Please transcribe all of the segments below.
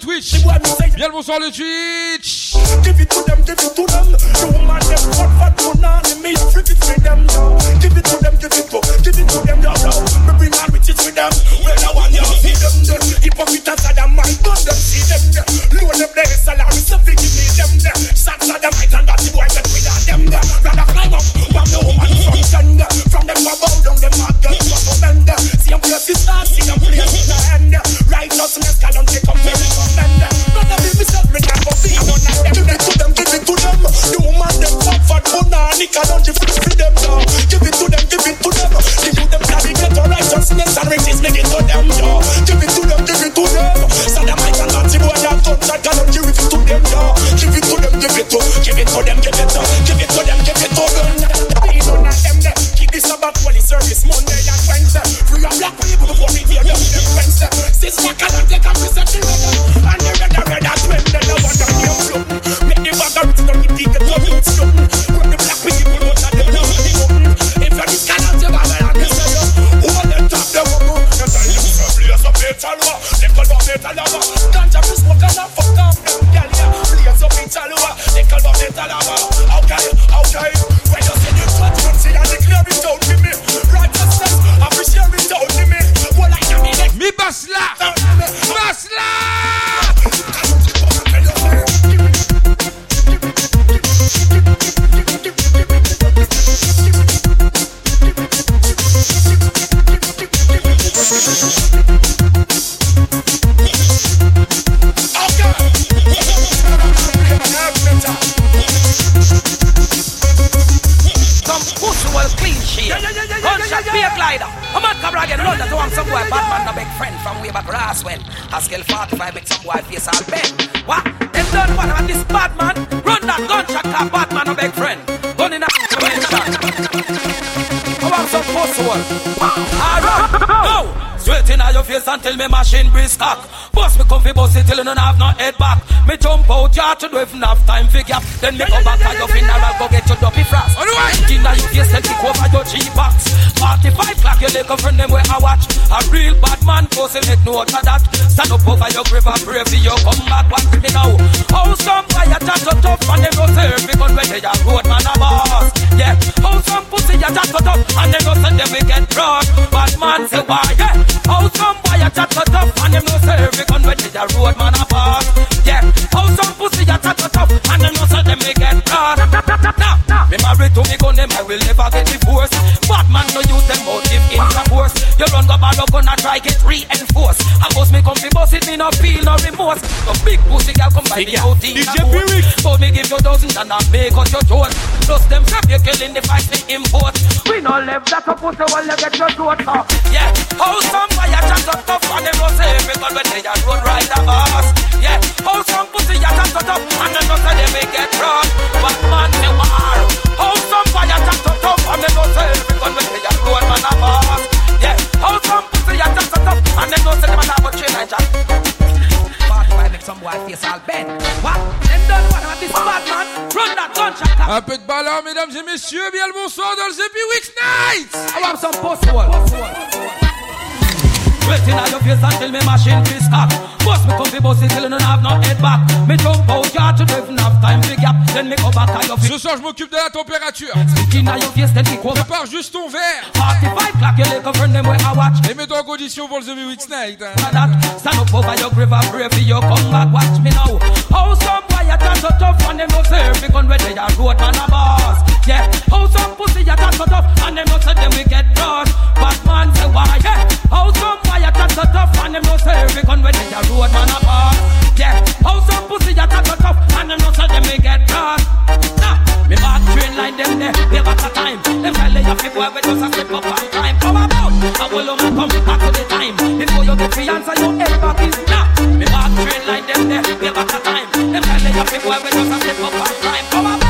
Twitch. Bien le bonsoir le Twitch. a bad man, a big friend. Gun in a mention. Come on, some pussy one inna your face until me machine breeze cock. Boss, me come fi bust it till you don't have no head back. Me jump out yard to do if have time fi gap. Then me come back at your funeral go get your dopey frost. Inna your face and kick over your G-box. 45 o'clock, your little friend them where I watch. A real bad man cause he make no other that. Stand up over your grave and pray for your comeback. watch me now? How some fire chat so tough and they no serve because when they are road man a boss. Yeah. How some pussy a chat so tough and they no send them we get drunk. Bad man say why yeah. How some boy a chat so tough and them no say every gun when the road man a park. Yeah, how some pussy a chat so tough and them no say them they get caught. Me married to me gun, them I will never get divorced. Bad man no use them motive intercourse. You run go bad up, gonna try get reinforced. I bust me comfy, bust it, me no feel no remorse. No big pussy girl come by me out in a boat. So me give you dozens and I make out your throat. Plus them trap you killing the fight me import. We no live that a pussy while you get your throat. Uh. Yeah, how some fire chance up tough and they no say because when they are road ride above bus. Yeah, how some pussy you chance up and they no say they may get wrong. But man, you are. country Bad boy make some boy face all. What? Them done this bad man? Run that. Un peu de ballon, mesdames et messieurs. Bien le bonsoir dans le Zepi Weeks Night. I want some post-wall. post-wall. Wet inna your face until me machine fist hot. Bust me it till you don't have no head back. Me jump out yard to even have time to gap. Then me go back to your Ce feet. soir, je m'occupe de la température. Stick inna your face, then kick over. Prépare juste ton verre 45 clock, your little friend them where I watch. et mets-toi en condition pour le Zepi Weeks Night. hein. Stand up over your grave and pray for you come back. Watch me now. How some boy a tan so tough and them no every gun where they a road man a boss. Yeah. How some pussy a tan so tough and them no say them we get lost. But man say why? Yeah. How some boy a tan so tough and them no say every gun where they a road man a boss. Yeah. How some pussy a tan so tough and them no say them we get lost. Nah. Me back train like them there, they got a time. Them tell you fi boy we just a step up and climb. How about? I will only come back to the time before you get the answer. Your head back is now. Me back train like them there, they got a time. Them tell you fi boy we just a step up and climb. How about?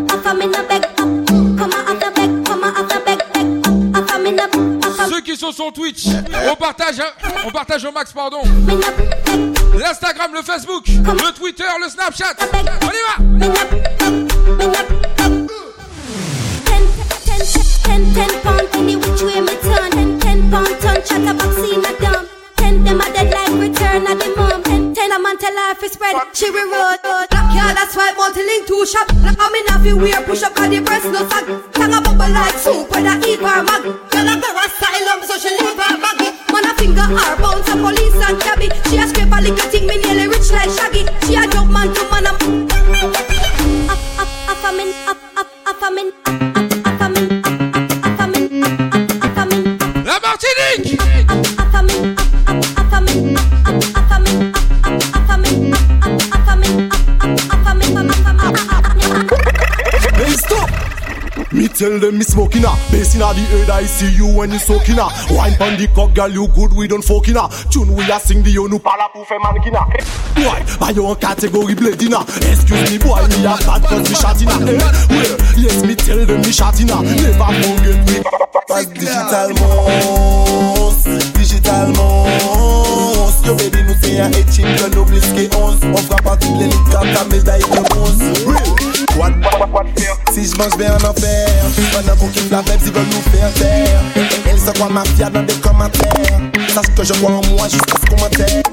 Ceux qui sont sur Twitch, on partage, hein, on partage au max, pardon. L'Instagram, le Facebook, le Twitter, le Snapchat. On y va. Ten, ten, ten. Ten them a dead like return of the mom. Ten a man tell life is spread. She we road, road. Black yard that's why multi-link two shop. I'm in a fi wear push up 'cause the breast no sag. Tongue a bubble like soup when I eat her mag. Girl a go asylum so she leave her baggy. Man a finger her bounce a police and cabby. She a scrape a little thing me nearly rich like Shaggy. She a jump man to man a up, up, up, I'm in, up, up, up, I'm in, tell them me smoking ah. Bass inna the head I see you when you soaking ah. Wine pon the cock girl you good we don't fucking ah. Tune we a sing the yo nou pala pou fe ah. Boy, by your category bleeding ah Excuse me boy, me a bad cause me shot inna. Eh? Well, yes me tell them me shot inna. Never forget me digital mons, digital mons à Etchim, Grenoble, Isquet 11. On fera partie de l'élite car ta médaille de bronze. What, what, what, si je mange bien en enfer, pendant vous qui la ils veulent nous faire taire. Elles se croient mafia dans des commentaires. Sache que je crois en moi jusqu'à ce commentaire.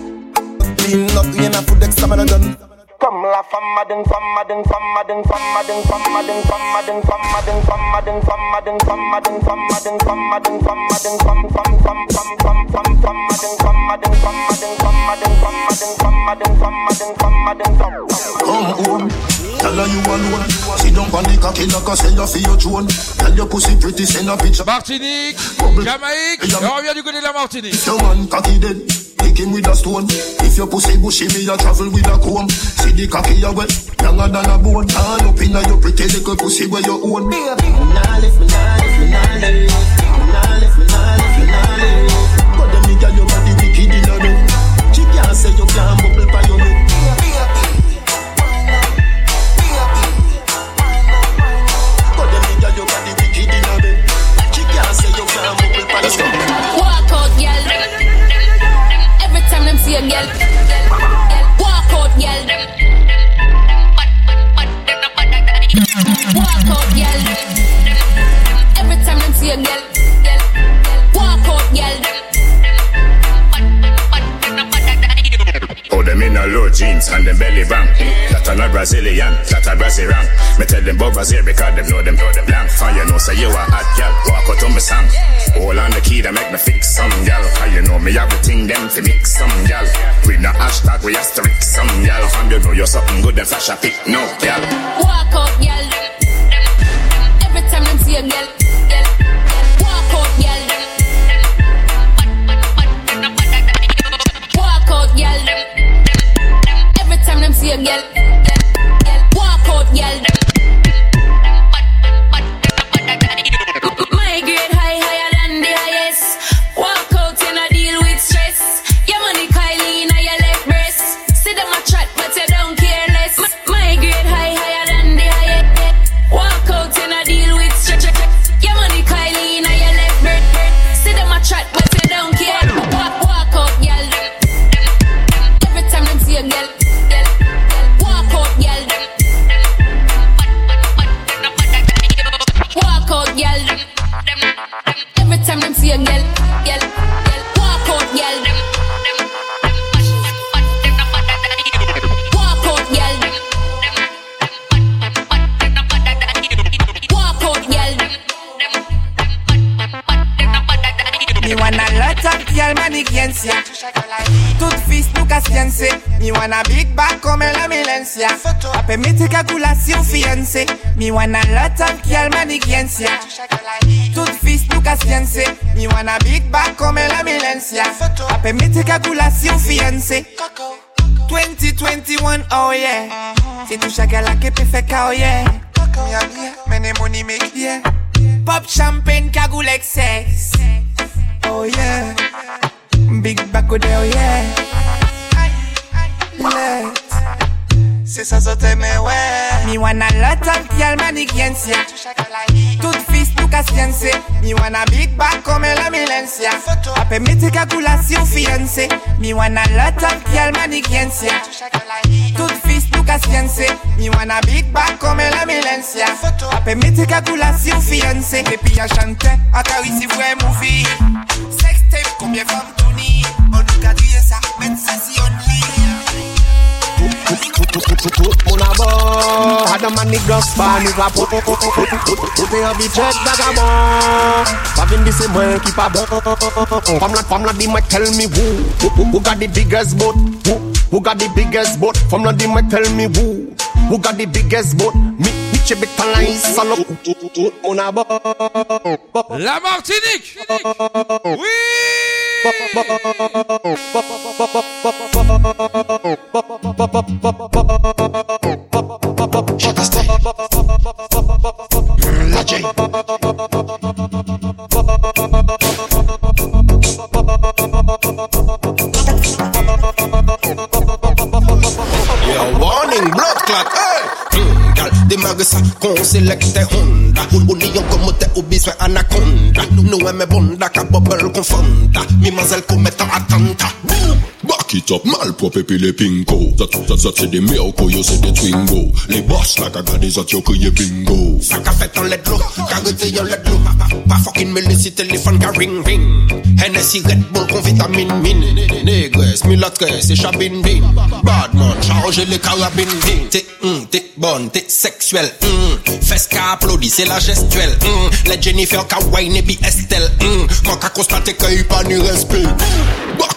Clean up, rien à foutre d'examen donne. Kamla famadin famadin famadin famadin famadin famadin famadin famadin famadin famadin famadin famadin famadin fam fam fam fam fam fam famadin famadin famadin famadin famadin famadin famadin famadin Come home, tell her you alone. She don't the cocky like a sailor for your drone. Tell your pussy pretty, send a picture. Martinique, Jamaïque, on revient du côté de la Martinique. Your man cocky dead hit him with a stone. If your pussy bushy, me a travel with a comb. See the cocky a wet, younger than a bone. All up inna your pretty little pussy where you own. Nah lift me, nah lift me, nah lift Nah lift me, nah lift me, nah lift But them nigga your body wicked inna bed. She can't say you can't bubble by your head. But them walk out, girl. Walk out, girl. Jeans and them belly bang. That a Brazilian, that a Brazilian. Me tell them about Brazil because them know them know them blank. Fire know say you a hot gal, walk out on me song. Hold on the key to make me fix some gal. Cause you know me have the thing them to mix some gal. We no hashtag, we asterisk some gal. And you know you're something good, then flash a pic, no gal. Walk out, girl. Girl, alma di ciencia. Tout fils nunca siense. Mi wanna big back come la milencia. Ape mete calculación fiense. Mi wanna lot of ki alma di ciencia. Tout fils nunca siense. Mi wanna big bag come la milencia. Ape mete calculación fiense. 2021, oh yeah. C'est tout chacun là qui peut faire oh yeah. Miami, money make yeah. Pop champagne, cagoule excess. Oh yeah. Big back there, oh yeah. Let. C'est ça, ça t'aime, ouais. Me wanna lot of girl manigencia. Tout fils nou ka science. Me wanna big back comme la milencia. Ape mete calculation fiancé. Me wanna lot of girl manigencia. Tout fils nou ka science. Me wanna big back comme la milencia. Ape mete calculation fiancé. Et puis à chanter, à carisser vrai mon. Sex tape, combien femmes tournées. On nous dit ça, mettre ça Mon abord, Adam and nous un budget vagabond Pas vin de c'est moi qui pas bon la la moi tell me who Who, got the biggest boat Who, who got the biggest boat la moi tell me who Who got the biggest boat Me, me che bit abord La Martinique La Yo, selekte Honda. Union komote ubis med anakonda Noe med bonda kan bobbel konfronta Min mazel kommer ta attanta Back it up, malpropre puis les pinko Zat, zat, zat c'est des miracles, yo c'est des twingo. Les boss la caga des zat yo crié bingo. Fait en let l'eau, carité yon let l'eau Pas fucking mêlé si téléphone ka ring ring. Hennessy Red Bull con vitamine mine Négresse, mulatresse et chabine bin. Badman, charge les carabines din T'es hum, t'es bonne, t'es sexuelle hum. Fes ka applaudi, c'est la gestuelle hum. Les Jennifer ka wine et puis Estelle hum. Moi ka constate que y pas ni respect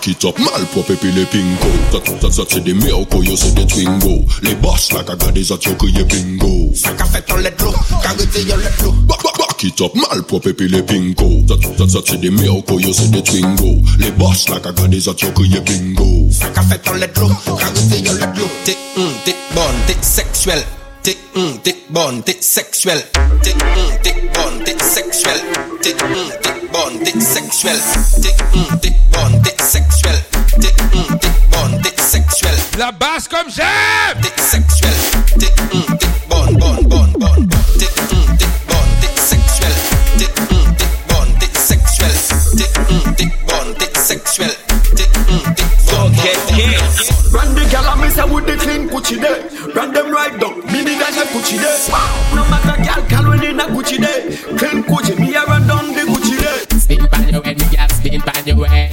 cock it up. Mal pi le pingo. That that sak se de me you koyo se de twingo? Le boss like a god is zat yo kriye bingo. Fuck a fet ton let lo, ka rete your let lo Bak bak bak it up. Mal pi le pingo. That that sak se de me you koyo se de twingo? Le boss like a god is zat yo kriye bingo. Fuck a fet on let lo, ka rete yon let lo Te un, te bon, te seksuel T'es un, t'es bonne, t'es sexual. T'es un, t'es bonne, t'es sexuel. T'es un, t'es bon, dick sexual. Dick, mm, dick bon, dick sexual. Dick, mm, dick bon, dick sexual. La basse comme j'aime. Dick sexual, Dick, mm, dick bon, bon, bon, bon. Dick, mm, dick bon, dick sexual, Dick, mm, dick bon, dick sexual, Dick, mm, dick bon, dick sexual, Dick, mm, dick bon, dick sexual. Run the gal and me say with the clean Gucci day. Run them right down. Me need a Gucci day. No matter gal, gal we need a Gucci day. Clean Gucci, me a run pan your head, me gal, spin pan your head.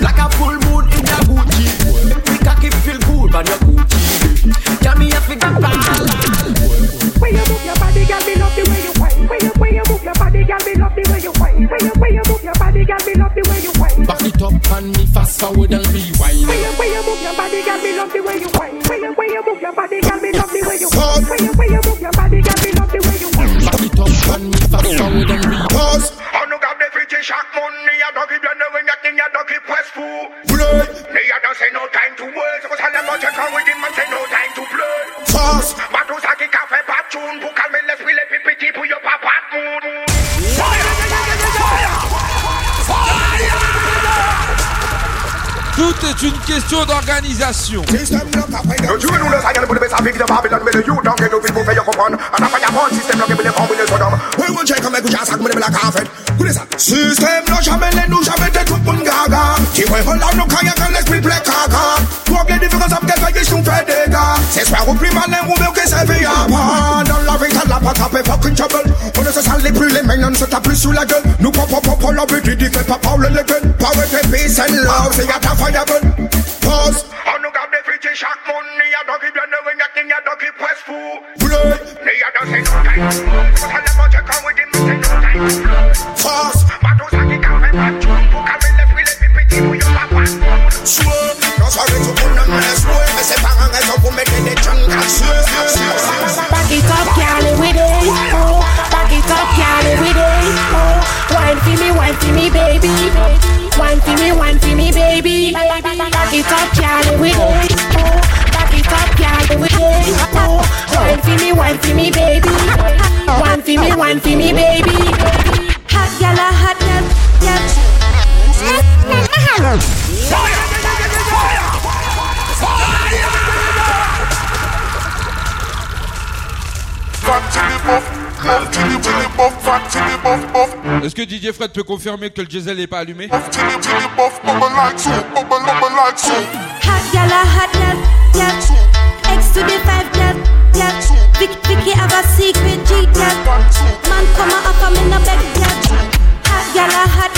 Like a full moon in a Gucci. Me cocky feel good on your Gucci. Gal me a figure ball. When you move your body, girl, me love the way you whine. When you when you move your body, girl, me love the way you whine. When you when you move your body, girl, me love the way you whine. Back it up and me fast forward and rewind. When you when you move your body, girl, me love the way you whine. When you when Écoutez ça. Système non jamais les nous jamais des trucs pour gaga. Qui va hold on nous quand y'a qu'un l'esprit play caca. Toi bien différence avec quelqu'un qui sont fait des gars. C'est soit au plus malin ou mieux que c'est fait à pas. Dans la vie t'as la pas taper fucking trouble. On ne se sale les plus les mains, on se tape plus sous la gueule. Nous pop pop pop la but dit fait pas parler les gueules. Power and peace and love, c'est y'a ta fire gun i On got the fidji chaque money, I don't qui bien ne veut n'y I don't keep donc qui Blood, me I don't donc c'est tout. Send for me, baby. Hot gal, a hot gal, Est-ce que Didier Fred peut confirmer que le diesel n'est pas allumé? Hot come in a bed, yeah. Hot gal, hot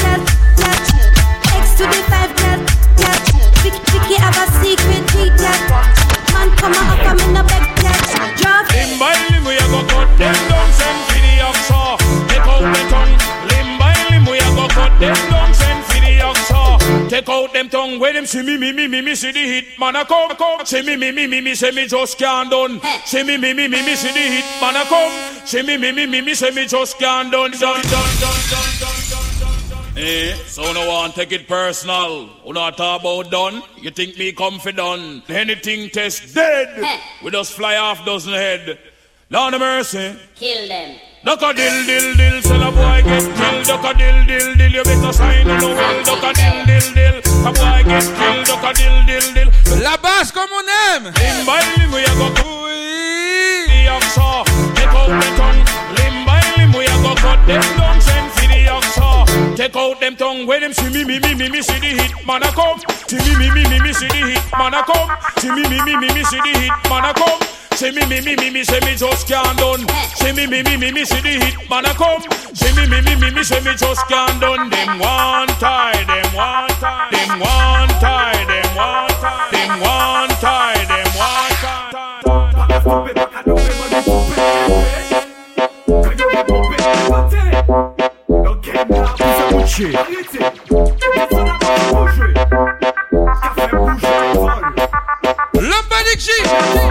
tongue. See me, me, me, me, me, see the hit man a come, come. See me, me, me, me, me, say me just can't done. See me, me, me, me, me, see the hit man a come. See me, me, me, me, me, say me just can't done, done, done, done, done, done, done, done. Eh, so no one take it personal. Who not talk about done? You think me come for done? Anything test dead. We just fly off dozen head. Lord of mercy. Kill them. Duck a dill dill dill, sell a boy get killed. Duck a dill dill dill, you better sign on the will. Duck a dill dill dill, a boy get killed. Duck a dill dill dill. La basse comme on aime. Limb by limb we a go cut the oxa. Take out the tongue. Limb by limb we a go cut them down. Send for the oxa. Take out them tongue. When them see me me me me me see the hit man a come. See me me me me me see the hit man a come. See me me me me me see the hit man a come. See me me me me me say me just can't done. See me me me me me see the hit man a come. See me me me me me say me just can't done. Them one tie, them one tie, them one tie, them one tie, them one tie, them one tie. Lambadic G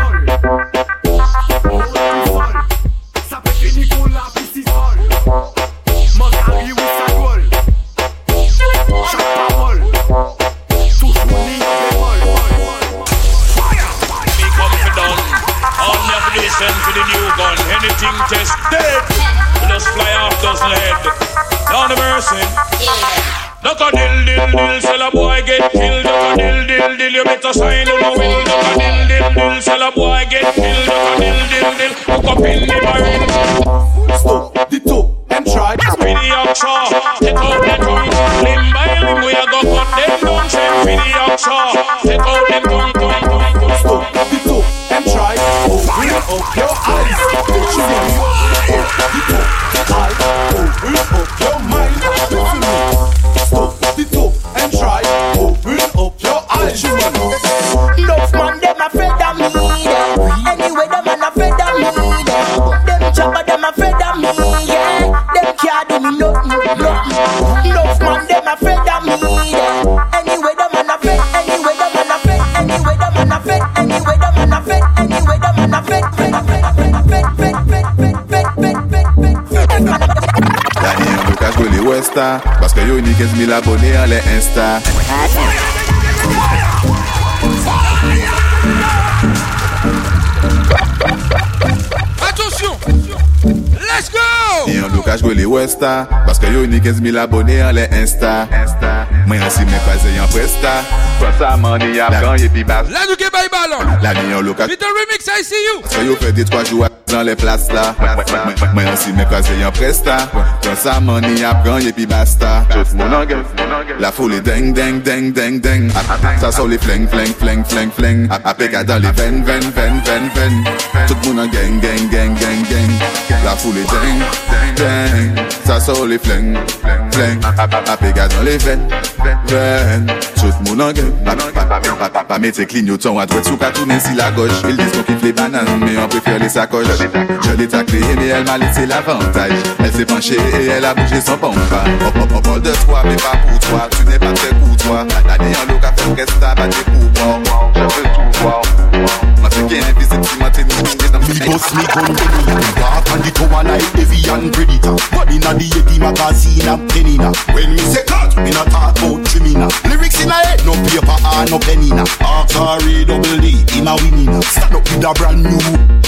westa Paske yo ni 15 000 abone an le insta. Attention! Let's go! Ni an blokaj pou li westa. Paske yo ni 15 000 abone an le insta. Mwen an si men kwaze yon presta. Kwa sa man ni ap ganye pi bas. La nou ke bay balon La ni Little remix I see you. Paske yo fe de 3 jou dans les places là. Mwen an si men kwaze yon presta. Kwa sa man ni ap ganye pi basta. La foule est ding ding ding ding ding Ça sort les fling fling fling fling fling Apek a dans les veines veines veines veines veines. Tout le monde en gang gang gang gang gang. La foule est ding ding Ça sort les fling fling Apek a dans les veines ven Sot moun angen Pa mette klinyotan Wadwet sou ka tounen si la goch. Il dis kon kif le banan Me an prefer le sakoch. Je le takle me el ma lese l'avantage. El se penche e el a bouje son panfa On parle de toi me pa pou toi. Tu ne pa tre kou toi La dene an lo ka fe bust me gun me Walk on the tower like Evian Predator Body in inna the Yeti magazine a penina. When me say cut, me not talk about trimina. Lyrics in a head, no paper or no penina. Archery double D, him a winnina. Stand up with a brand new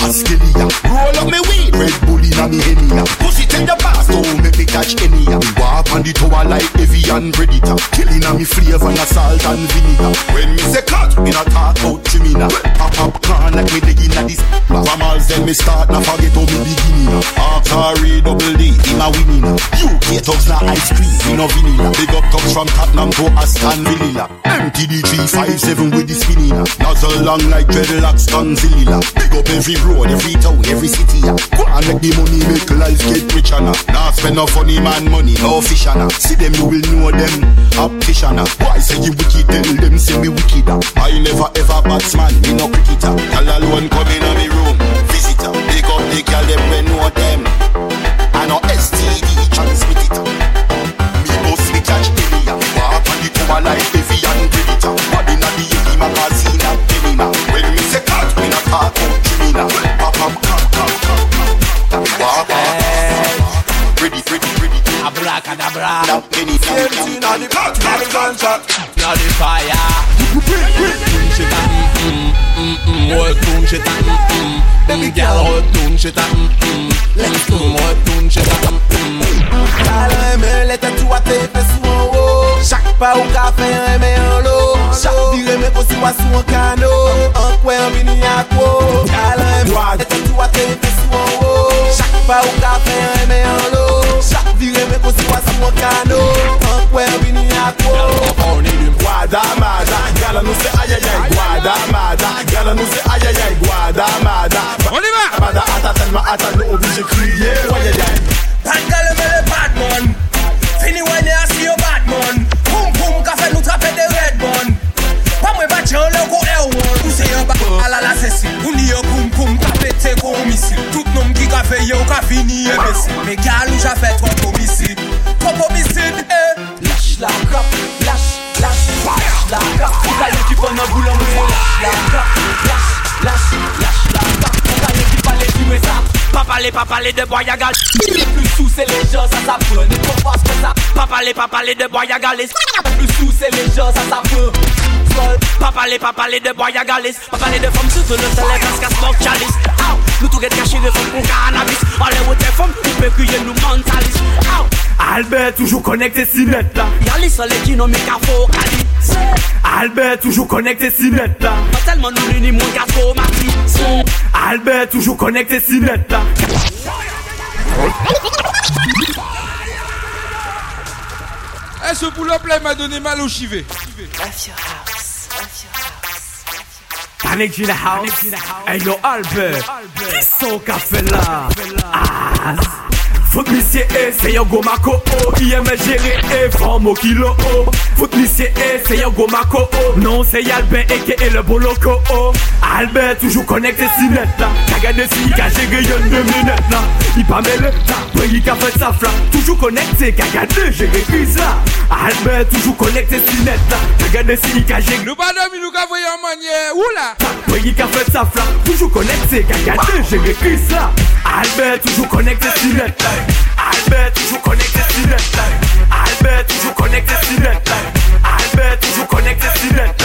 Askelia. Roll up me weed, Red Bull inna me henia. Pussy tell the boss, don't make me catch any. Me walk on the tower like Evian Predator. Killing a me flavor and salt and vinegar. When me say cut, me not talk about trimina. Pop up can like me dig inna this. From all then me start, now forget how me beginning. Archery double D, him a winnina. UK thugs na ice cream, me no vanilla. Big up thugs from Tottenham to Aston Villa. MTD 357 with the spinning. Nozzle long like dreadlocks, Gonzilla. Big up every road, every town, every city. ya. Go and make the money, make life get richer now. Nah spend no funny man money, no fish now. See them, you will know them. Optician. Why say you wicked? Tell them say me wicked. I never ever batsman, me no cricketer. Girl alone come in on me room, visitor. Big up the girl them we know them. I know STD pas au café un mais en l'eau Chaque viré me aussi wa sous un canot Un coin un vini à quoi Talent. Me les tatoues à tes fesses sous en haut Chaque pas au café un mais en l'eau Chaque viré me aussi wa sous un canot Un coin un vini à quoi On est du Guadamada Gala nous c'est aïe aïe aïe Guadamada Gala nous c'est aïe aïe aïe Guadamada On y va. Crier Ouais aïe aïe Tangale me le ka fe yo ka fini e besi Me gal ou ja trop Trop eh. La cape, lâche, lâche, lâche la cape T'as qui prend un boulot, lâche la cape Lâche, lâche, lâche la cape T'as qui parle du mais ça? Pas parler, pas parler de boy à gal. Plus sous c'est les gens, ça s'apprend Ne faut pas de boy à galis. Plus c'est les gens, ça s'apprend Pas parler, pas parler de boy à. Pas parler de femmes le parce. Ow! Nous tout get caché de cannabis. Allez, où t'es femme, tu peux crier nous mentalise. Ow! Albert toujours connecté si net là Y'a les soleils qui n'ont mis qu'à focaliser. Albert toujours connecté si net là Pas tellement nous l'uni mon gars traumatisé. Albert toujours connecté si net là Eh, ce pull-up là, il m'a donné mal au chivet. In the house Hey yo Albert Qui sont fait là. Ah. Foot monsieur E, c'est yo go mako oh Il aime gérer E, forme au kilo. Oh Foot monsieur E, c'est yo go mako oh. Non c'est Albert aka le boloco oh. Albert toujours connecté si net là. Kagade si ka géré yon deux minutes là. Il pas mêlé là. Prengi ka fait sa fla Toujours connecté Kagade géré crise là Albert toujours connecté si net là. Kagade si ka géré Le madame, il nous a envoyé en manière. Oula Prengi ka fait sa fla Toujours connecté Kagade géré crise là Albert toujours connecté si net là Albert toujours connecté si net Albert toujours connecté si net Albert toujours connecté si net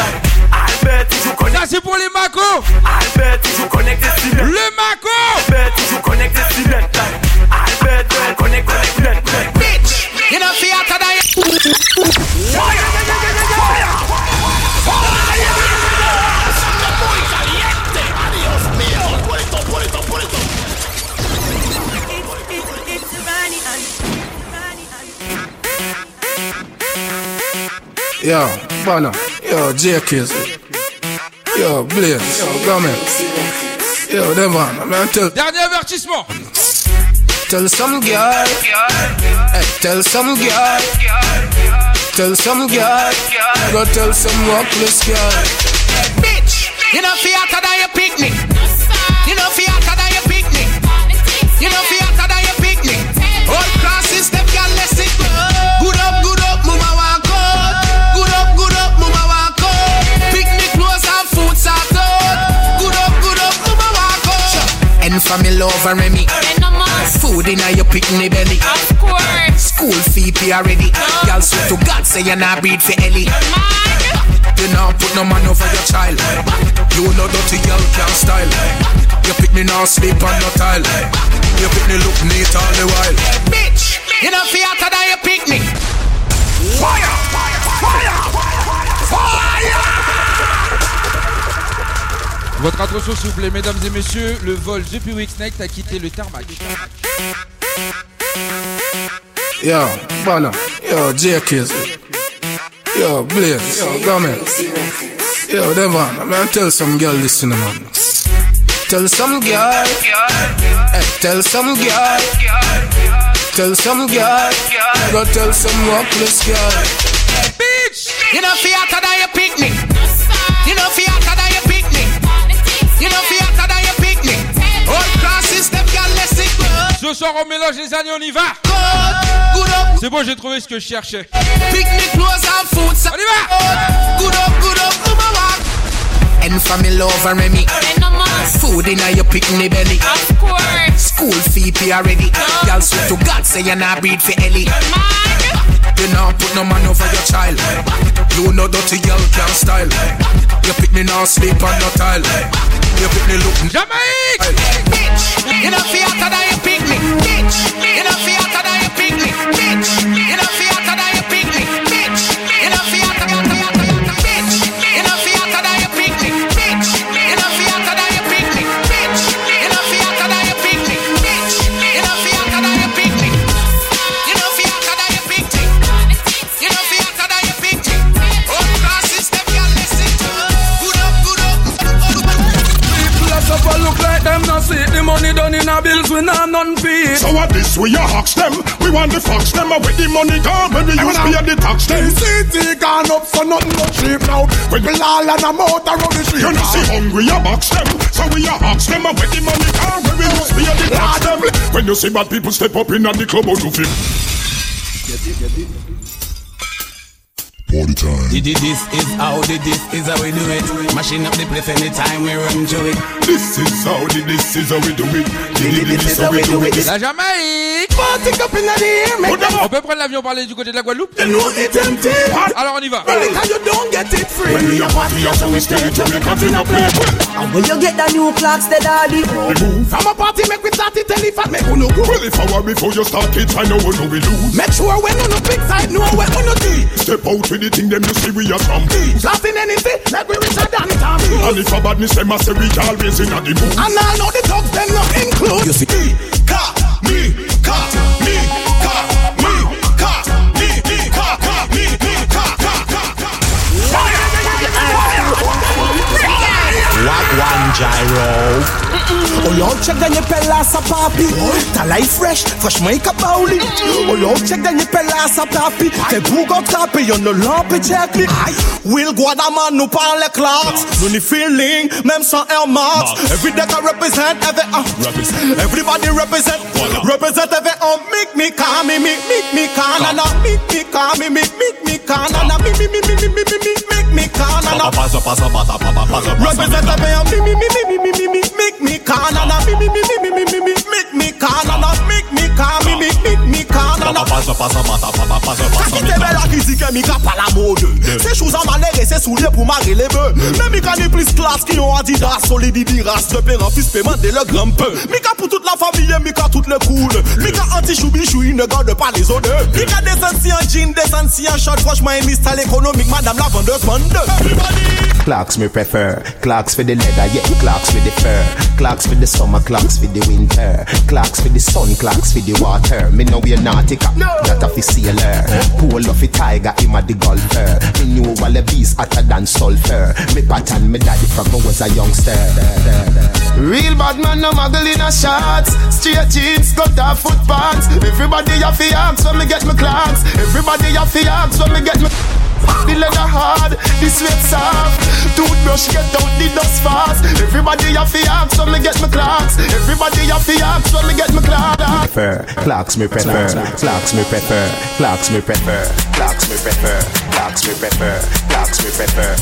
Albert toujours connecté Ça, c'est pour les macos. Albert toujours connecté si net Le maco. Albert toujours connecté si net Albert toujours connecté si net Bitch You know fi hotter than Yo, Banner. Yo, JKs. Yo, Blaze. Yo, Gomez. Yo, Devon. I'm gonna tell, Dernier avertissement. tell some girl. Hey, tell some girl. Tell some girl. Go tell some workless girl. Bitch You know fi hotter than your picnic lover Remy Food in your picnic belly. Of course. School fee pay already. Girl swear to God say you not breed for Ellie. You not put no man over your child. You know dirty girl can't style. Your picnic now sleep on no tile. Your picnic look neat all the while. Bitch, you know fiata than your picnic. Fire! Fire! Fire! Fire! Votre attention s'il vous plaît, mesdames et messieurs, le vol depuis Wixnecht a quitté le tarmac. Yo, Banner. Yo, JKZ. Yo, Blaze. Yo, Gomez. Yo, Devon. I'm gonna tell some girl this in the man. Tell some girl. Hey, tell some girl. Tell some girl. Go tell some workless girl. Bitch! You know, fiata Ce soir on mélange les années, on y va C'est bon, j'ai trouvé ce que je cherchais. Picnic clothes and food. On y va. Good up, good up, move on. And family over me. Food in your picnic belly. Of course. School fee pay already. Girl swear to God say you not breed for Ellie. You not put no man over your child. You know dirty girl can't style. Your picnic now sleep on no tile. me, pick me, look. Jamaica! Bitch, you know, see, after that you pick me. Bitch, you know, see, after that you pick me. Bitch, you know, in a bills we not none feed. So what this we a hawks them? We want the fox them and with the money gone when we use pay the tax them. city gone up so nothing but cheap now. We be all and a motor on the street. You know see hungry a box them, so we a hawks them and with the money gone when we use pay the tax them. When you see bad people step up in at the club out to film. Party time. Did it, this is how the this is how we do it. Mashing up the place anytime we run to it. This is how the this is how we do it. Did it, this is how we do it. La Jamaïque Party up in the air, make them On peut prendre l'avion pour aller du côté de la Guadeloupe You know it's empty. Alors on y va Because you don't get it free. When we a party, so we stay to make a thing a play. And when you get the new clocks, the daddy. From a party, make we start it, tell if I make uno oh, go. Well, if I were before you start it, I know when we lose. Make sure when on the big side, know when on the D. Step out with the thing, them you see we are some. Blasting anything, like we richer than Tommy. And if a badness, them a say we always in a the mood. And I know the dogs, them not include. You see, ka, me, ka, me, One gyro Oh, you check da nyepelaça papi Tá lá e fresh, fresh make up Oh, you check da nyepelaça papi Te bugo tapi, you no lampe check me Will go Guadaman nous parle les clocks Nous ni feeling, même sans Air Max Every day I represent, every uh, Everybody represent, represent every uh, Make me calm, me, me, me, me, calm, me, me, make me, me, me, me, make me, me, me, me, me, me, me I pass a pass, a pass, a pass, a pass, a pass. Represent a. Me, me, me, me, me, me. Make me call and a me, me, me, me, me, me. Make me call and make me call me, me, make me call and a. Pass, a pass, a pass, a pass, a pass, a pass. Cocky table, akizi ke mi ka pa la mode Se chouz an se soulye pou mare le be Men mi ka ni plis klas ki yon adidas Solidi di ras, de peran fils paiement de le grand peu. Mi ka pou toute la famille, mi ka tout le cool. Mi ka anti choubi choui, ne garde pas les odeurs. Mi ka desen si an jean, desen si an short Franchement, mi style économique, madame la vendeuse bande Clocks me prefer. Clocks for the leather, yeah. Clocks for the fur. Clocks for the summer, clocks for the winter. Clocks for the sun, clocks for the water. Me know we're nautica, not a sailor. Pool of a tiger, him a the golfer. Me knew all the bees hotter than sulfur. Me pattern me daddy from when was a youngster. Real bad man, no muggle in a shots. Straight jeans, got off foot pants. Everybody have fi ask when me get my clocks. Everybody have fi ask when me get my. The leather hard, the sweat soft. Toothbrush get out the dust fast. Everybody have to ask when me get my clocks. Everybody have to ask when me get my clocks. Prefer clocks me prefer. Clocks me prefer. Clocks me prefer. Clocks me prefer. Clocks me prefer. Clocks me prefer.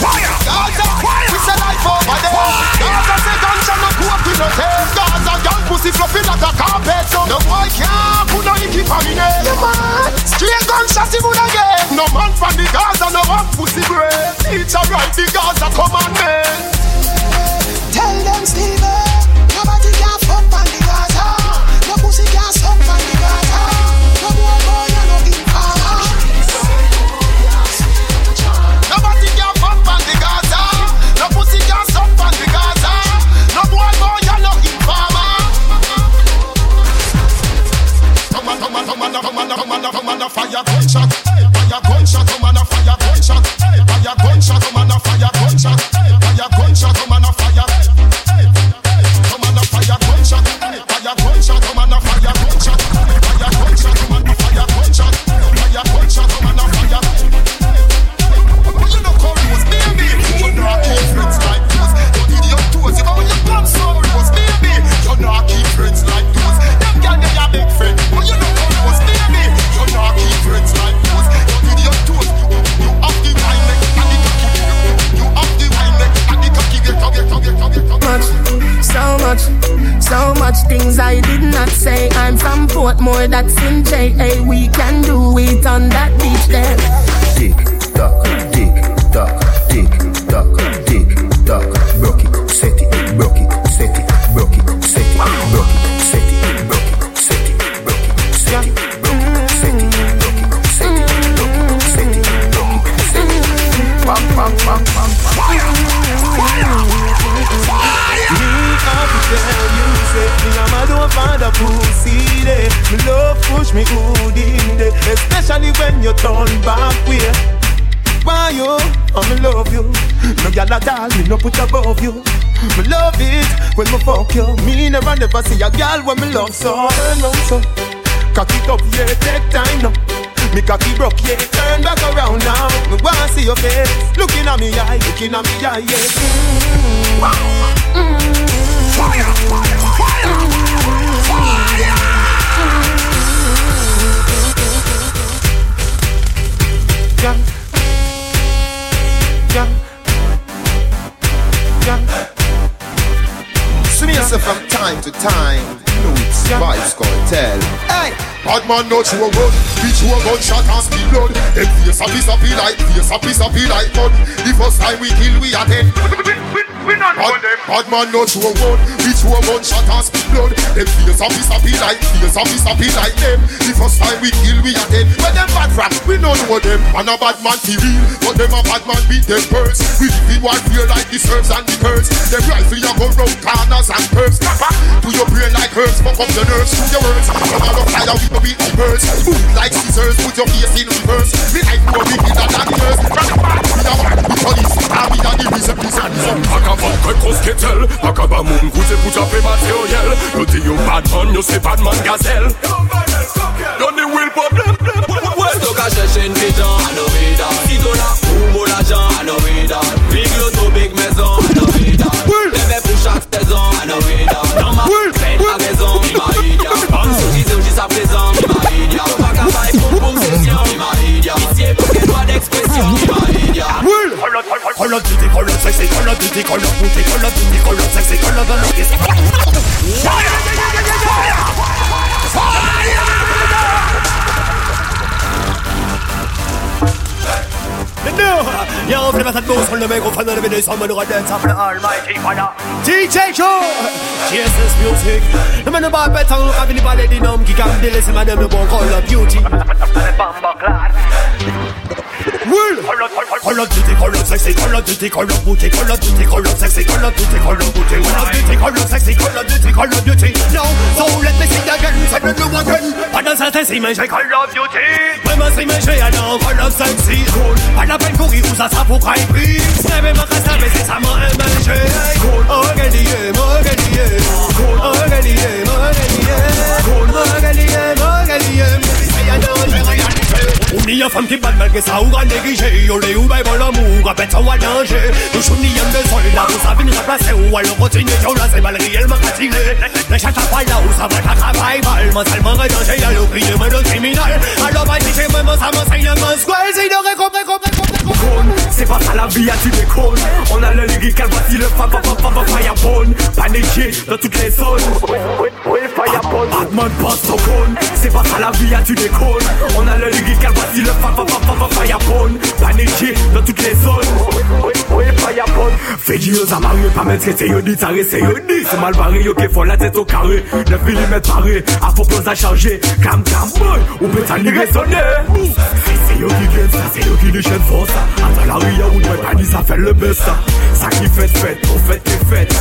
Fire! Fire! We say life over there. Gaza say no taste. Gaza girl pussy like a carpet. No boy can't put no man. Would. No man from the Gaza right the Gaza commandment. Tell them Steven, nobody can fuck on the Gaza. No pussy can suck on the Gaza. commander, commander, commander, commander, fire gunshot. Fire gunshot, commander, fire gunshot. Fire gunshot, commander, fire gunshot. Fire gunshot, commander. Not say. I'm from Portmore, that's in JA. We can do it on that beach there. Tick tock, tick tock, tick tock, tick tock. Broke it, set it, broke it, set it, broke it, set it, broke it, pussy day. Me love push me good in day, especially when you turn back way. Why you? I'm love you. No gyal at all, me no put above you. Me love it when me fuck you. Me never never see a gyal when me love so. Turn round so, cock it up yeah, take time now. Me cocky broke, yeah, turn back around now. Me wanna see your face, looking at me eye, looking at me eye, yeah. Fire, fire, fire, fire. Man a run. Bitch you a gunshot and speed blood. Them face a piece of be like, face a piece of be like mud. The first time we kill we attend. We not bad, bad man you a run. Bitch you a gunshot and speed blood. Them piece of be like, face a piece of be like them. The first time we kill we attend. When them bad from, we don't know them. And a bad man fi real, but them a bad man beat them birds. We live in one fear like the serves and the birds. Them rifle ya go round corners and curves. To your brain like herbs, fuck up your nerves through your words. Come on, fire with no beat like birds. Move like scissors, put your face in reverse. Me like more big than the nurse. From the back, we are one, we police, and we are the reason, reason, reason avan kwen kos ketel Akaba moun koute bad man materyel Yo di yo badman, yo se badman gazel Yo ni wil problem Sto ka chèche n'pijan, anovida Si do la pou mou la jan, know Big loto, big mezon, anovida Leve pou chak sezon, anovida Nan ma fèd la rezon, mi ma idya An sou ki se ou jisa prezan, mi ma idya Pak a bay pou pou sesyon, mi ma idya Misye pou ke doa d'ekspresyon, mi ma idya color beauty, of sexy, color beauty, color of color beauty, of sexy, color the look Fire! fire, fire, fire, fire. Nu, jag har flimmat ett mos från de människor från över som en rödens av den almighty fire. DJ Show! Jesus music. Nu men nu bara bättre och kan vi bara lägga in om gigantilis, men nu med bon color beauty. Bamba klar. Will. Call duty, call sexy, call duty, call booty, call duty, call sexy, call duty, call booty, call duty, call sexy, call duty, call duty. So let me sing again, sing it again. Pendant certains s'imaginent call of duty. Vraiment s'imaginent alors call of sexy, cool. Pas la peine courir ou ça ça pour cry please. Savez ma casse avec c'est ça m'a imagé. Cool, oh gagné, m'a gagné. Cool, oh gagné, oh, gagné. Cool, m'a gagné, m'a à là c'est pas la vie, ah, tu On a le le dans toutes les zones C'est pas la vie, ah, tu On a le voici le fa fa fa fa fa firebone Paniqué dans toutes les zones. Oui, firebone Fais du amarrés, pas mettre c'est ça c'est dit C'est mal barré, yo qui faut la tête au carré. 9 mm paré, à faux pose à charger. Cam cam boy, ou peut n'y résonner C'est yo qui gagne ça, c'est yo qui déchaîne force. Après la ria ou dit ça fait le best Ça. Qui fait fête, pour fête tes fêtes.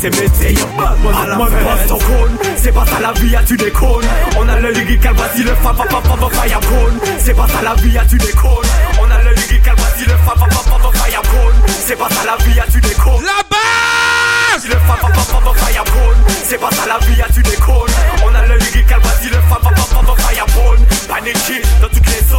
C'est métier, yo Batman à la fête. C'est pas ça la vie, ah, tu déconnes. On a le vas-y le fa fa firebone C'est pas ça la vie, ah, tu déconnes On a le le fa fa fa fa fa firebone C'est pas ça la vie, ah, tu déconnes La base Le fa fa firebone C'est pas ça la vie, ah, tu déconnes On a le lyrical, vas-y le fa fa fa fa fa firebone Paniqué dans toutes les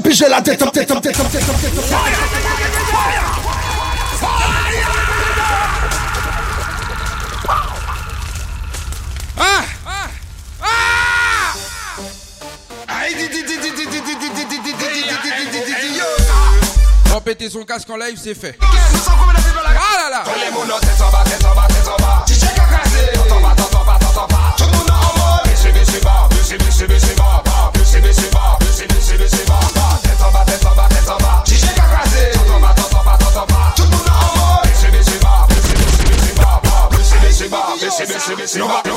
Puis j'ai la tête tête tête tête tête tête Ah Ah Ah On va péter son casque en live, c'est fait. Ah là là si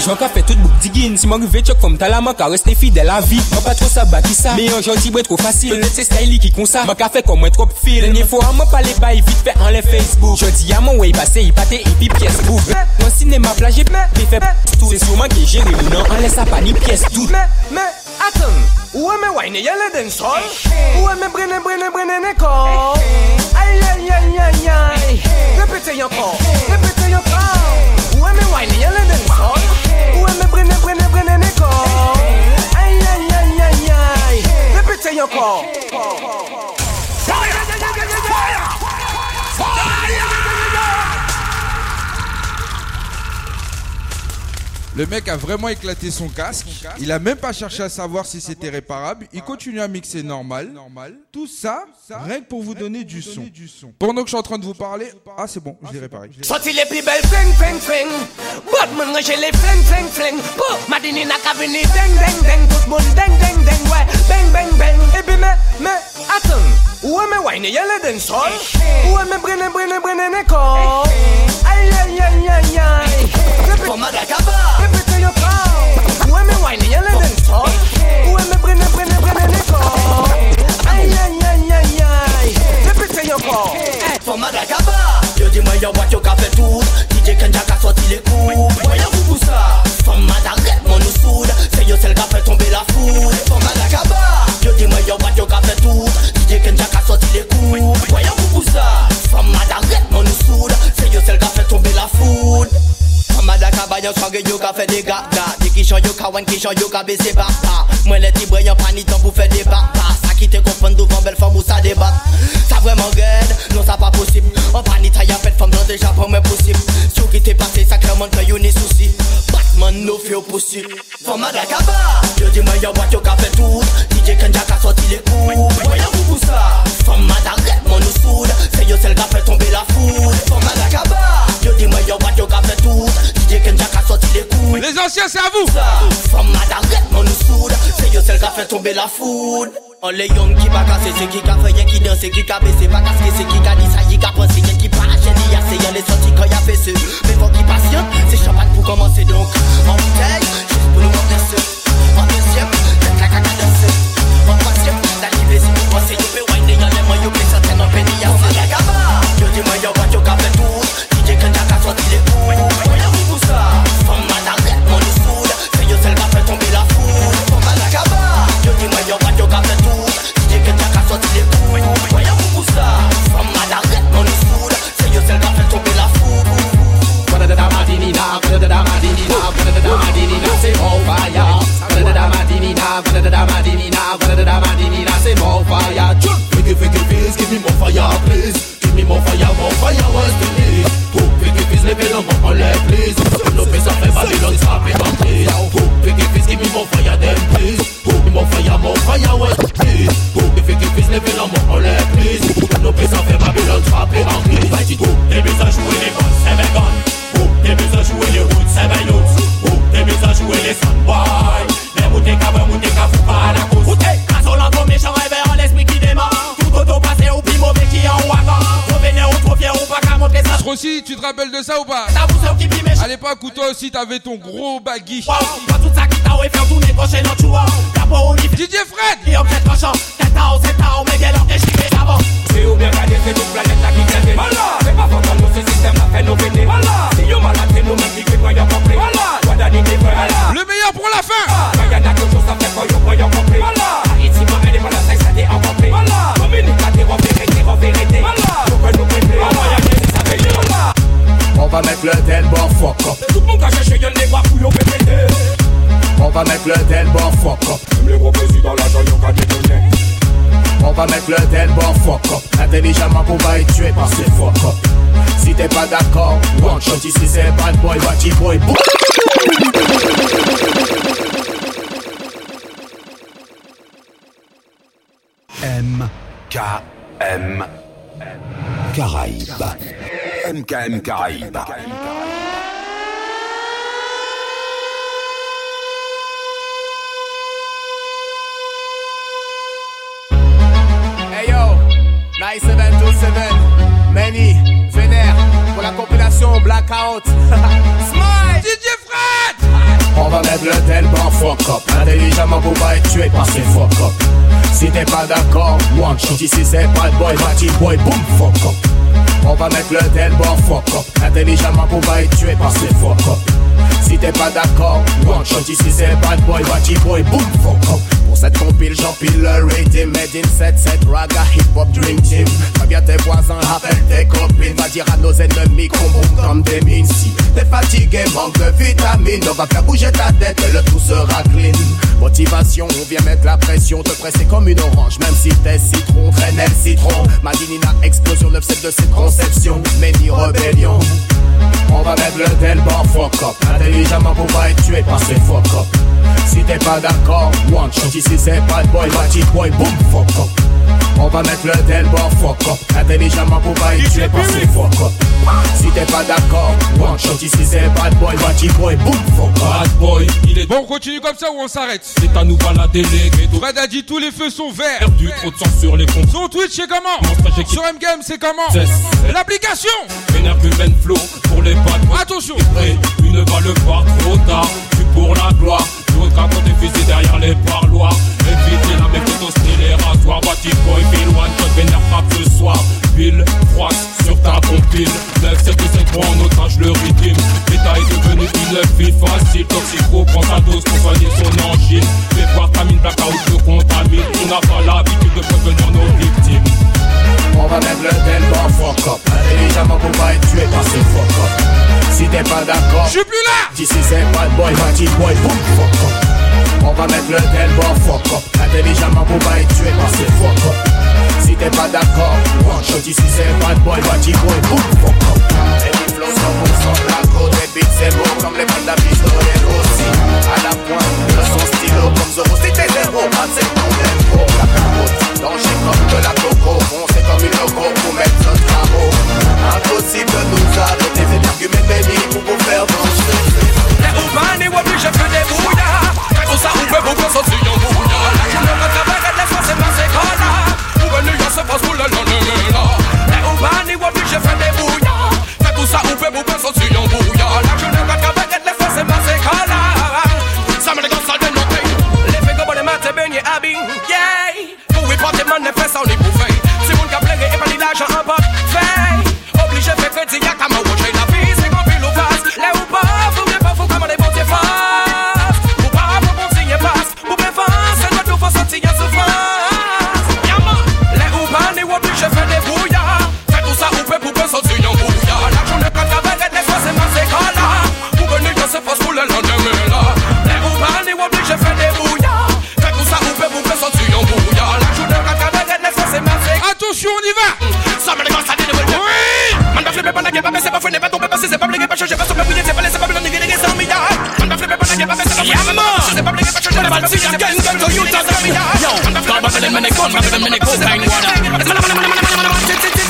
Men jwen ka fe tout bouk digin. Si man rive chok fom tala man ka reste fidel avi Man pa tro sa baki sa. Men yon janti bre tro fasil. Petet se style ki kon sa. Man ka fe kon mwen trop fil. Denye fo a man pale bay vit fe anle Facebook. Jodi a man wey pase yi pate yi pi pies bou Mwen sinema plaje pe fe tout. Se souman ki jere ou nan anle sa pa ni pies tout. Men, men, atan Ou eme wine yale den sol? Ou eme brene brene brene ne kon Ay ay ay ay ay Repete yankon, repete yankon Ou eme wine yale den sol? Let Ay, ay, ay, ay, ay. Le mec a vraiment éclaté son casque. Il a même pas cherché à savoir si c'était réparable. Il continue à mixer normal. Tout ça, rien que pour vous donner du son. Pendant que je suis en train de vous parler, ah c'est bon, je l'ai réparé. Sorti les plus belles fling fling fling. Batman j'ai les fling fling fling. Pou Madini n'a qu'à venir. Ding ding ding Tout le ding ding ding ouais. Bang bang bang. Et puis mais, mais, attends. Où est mes wine? Y'a le dancehall Où est mes brenne, brenne, brenne, aïe, aïe, aïe Pour Madagaba Répétez encore Où est wine le dancehall Où est yo qu'a fait tout? DJ Kenja Voyons vous pour mon C'est yo fait tomber la Yo qu'a fait tout DJ Kenja Madakaba yo swage yo ka fe de gaga Di ki chan yo ka wan ki chan yo ka bese bapa Mwen le ti bre yon pani tan pou fe de bapa Sa ki te kompon douvan bel fam ou sa debat Sa vreman ged, non sa pa posib An pani ta ya fet fam nan deja pran men posib Sou ki te pase sakreman ke yo ni souci Batman no fe ou posib From Madagaba Yo di mwen yo yo ka fe anciens, c'est à vous. From Madagascar mon nous soude C'est yo celle qu'a fait tomber la foule. On les young qui pas cassé, c'est qui qu'a fait, y'a qui danse, c'est qui qu'a baissé, pas casqué, c'est qui qu'a dit ça, y'a qu'a t'avais ton MKM Caraïbes. Hey yo, 9727, Many, Vénère, pour la compilation Blackout. Smile! DJ Fred! On va mettre le tel bon fuck up. Intelligemment pour pas être tué par ces fuck up. Si t'es pas d'accord, one shot ici c'est bad boy, batty boy, boom fuck up. On va mettre le tel bon fuck up. Intelligemment pour pas être tué par ces fuck up. Si t'es pas d'accord, one shot ici c'est bad boy, batty boy, boom fuck up. Compile, j'empile le rating Made in 7-7, raga, hip-hop, dream team. Va bien tes voisins, rappelle tes copines. Va dire à nos ennemis qu'on boum comme des mines. Si t'es fatigué, manque de vitamines. On va faire bouger ta tête le tout sera clean. Motivation, on vient mettre la pression. Te presser comme une orange, même si t'es citron Traîne le citron, Madinina, explosion 9-7 de cette conception. Mais ni rébellion on va mettre le tel bon fuck up. Intelligemment pour pas être tué par ces fuck up. Si t'es pas d'accord, one shot. Ici c'est bad boy, magic boy, boom fuck up. On va mettre le tel bon fuck up Intelligemment pour pas être tué par ces fuck up Si t'es pas d'accord, one shot ici c'est bad boy, magic boy, boom fuck up Bad boy, il est Bon, on continue comme ça ou on s'arrête C'est à nous la déléguée Fred a dit tous les feux sont verts. Perdu trop de sang sur les comptes. Sur Twitch, c'est comment Sur M-Game, c'est comment. L'application Vénère humaine flow pour les pattes Attention. Prêt, une balle part trop tard. Tu pour la gloire L'autre à côté fusée derrière les parloirs Évitez la méthode rasoir Bati boy, Bill One Shot Vénère frappe ce soir. Bill froisse sur ta compile. 9 7 7 prend en otage le rythme. L'état est devenu une vie facile Toxico. Prend sa dose pour soigner son angine. Fais voir ta mine blackout te contamine. On n'a pas l'habitude de prévenir nos victimes. On va mettre le tel bon fuck up. Intelligemment pour pas être tué par ces fuck up. Si t'es pas d'accord, je suis plus là. D'ici c'est bad boy, magic boy, boom fuck up On va mettre le tel bon fuck up. Intelligemment pour pas être tué par ces fuck up. Si t'es pas d'accord, one shot ici c'est bad boy, magic boy, boom fuck up. Et les flows 100% la côte, les beats c'est beau comme les bandes à pistolet aussi. À la pointe, le son stylo comme Zoro Si t'es zéro, pas c'est problème pour la capote Danger comme de la coco, foncé comme une loco pour mettre notre carreau Impossible de nous arrêter, c'est l'argument béni pour vous faire danser. Les urbains obligés de faire des bouillards tout ça ouvert pour qu'on sorte en bouillant La journée de travail, elle laisse passer dans ces cas-là Où elle n'y a se passe pour le lendemain Les urbains, ils voient plus j'ai fait des bouillants Fait tout ça ouvert pour qu'on sorte en bouillant La journée de travail, elle laisse passer on y See again, get to you, just come here. Yo, stop babbling, man, they go, man, they water.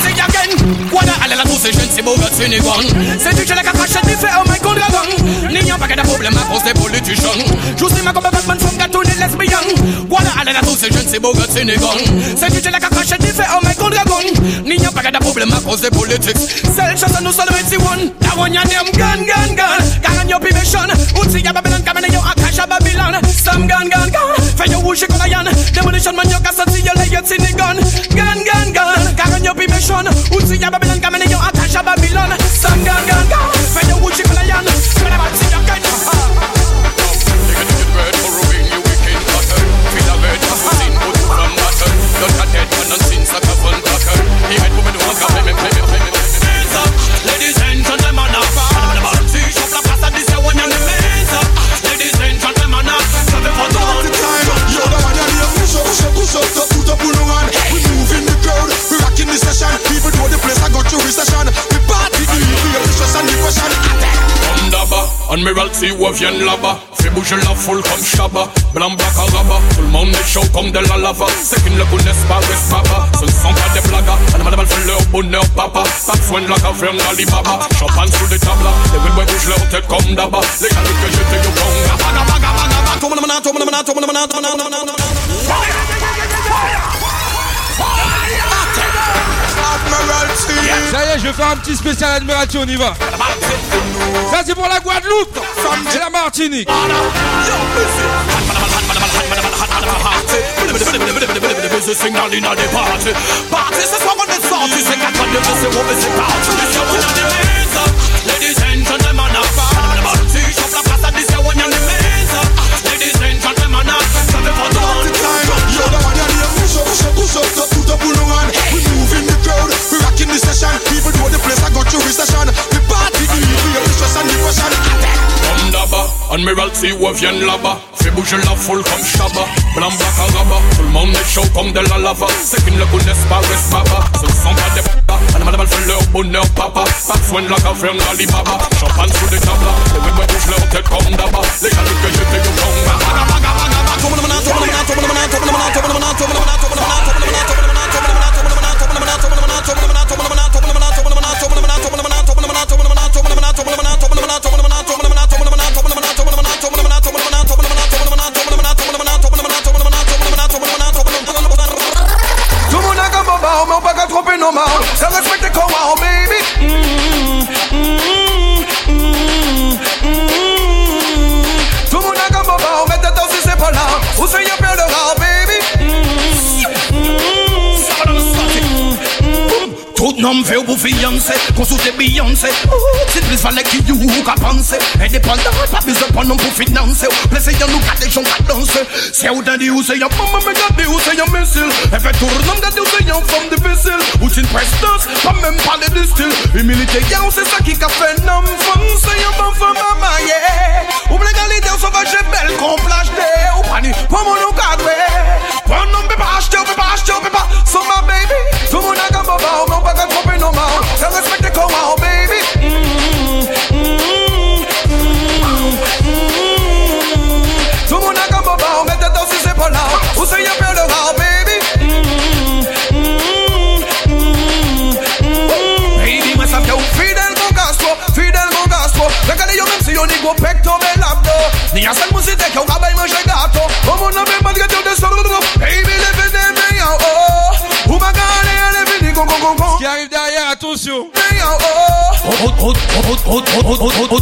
See again, water, a little too session, c'est beau, c'est une gonne. C'est du gel à cachet, il fait, oh my god, la. N'ayant pas de problème à cause des politiciens. Je suis ma compagne, man, from gâteau, les lesbiennes. Water, a little too session, c'est beau, c'est une gonne. C'est du à cachet, il fait, oh my god, la gonne. N'ayant pas de cause des politics. Celle chasse one. That one, your damn gun, gun, gun. Gun on your permission. Outil, y'a Babylon, come Sam gone, gone, gone. Fire who she gonna yan. Demolition man, you can't see your legs in the gun. Gone, gone, gone. Car on your permission. Who's the Babylon coming in your attack? Admiralty ou vient là-bas Fais bouger la foule comme Shabba Blanc, black, arabe Tout le monde est chaud comme de la lava C'est qu'ils ne connaissent pas West Baba Ce ne sont pas des blagues Animal mal fait leur bonheur papa Pas besoin de la caverne d'Alibaba Champagne sous des tables Les Wilboy bougent leur tête comme d'abord Les gars que j'étais au Conga Baga, baga, baga, baga Tout le monde maintenant, tout le monde Ça y est, je vais faire un petit spécial admiration, on y va. Ça, c'est pour la Guadeloupe et la Martinique. Up, on. We move in the crowd, we rocking the session. People know the place I got you recession. We party, the evil, the stress and depression. Comme d'abord, Admiralty ou vient là-bas Fais bouger la foule comme Shabba Blanc, black, arabe Tout le monde est chaud comme de la lava C'est qu'ils ne connaissent pas West Baba Ce ne sont pas des baba Animal mal fait leur bonheur papa Pas besoin de la caverne d'Alibaba Champagne sous des tables Les Wilboy bougent leur tête comme d'abord Les gars que j'étais au Conga Baga, baga, baga, baga Who's in your Nam fè ou pou fiyansè Kon sou te biyansè Si plis valè ki yu ou ka panse E depandan pa bizè pan nan pou finanse Ou plese yon nou ka de chon ka danse Se ou dan di ou se yon maman Me gade ou se yon misil E fè tour nan gade ou se yon fòm difisil Ou sin prestans pa mèm pale di stil Humilite yon se sa ki ka fè Nam fòm se yon man fòm amaye Ou ble galite ou so vache bel Kon plajte ou pani Pou moun ou kadwe Pou moun ou pe pa achete ou pe pa achete ou pe pa So my baby. Tout le monde a comme baba, baby. Monde si y'a baby. Ça fait un go pecto bel abdo. Ni a seul musique. Oh mon ami, pas de gâteau de solo. Baby, Qui arrive derrière, Anúncio.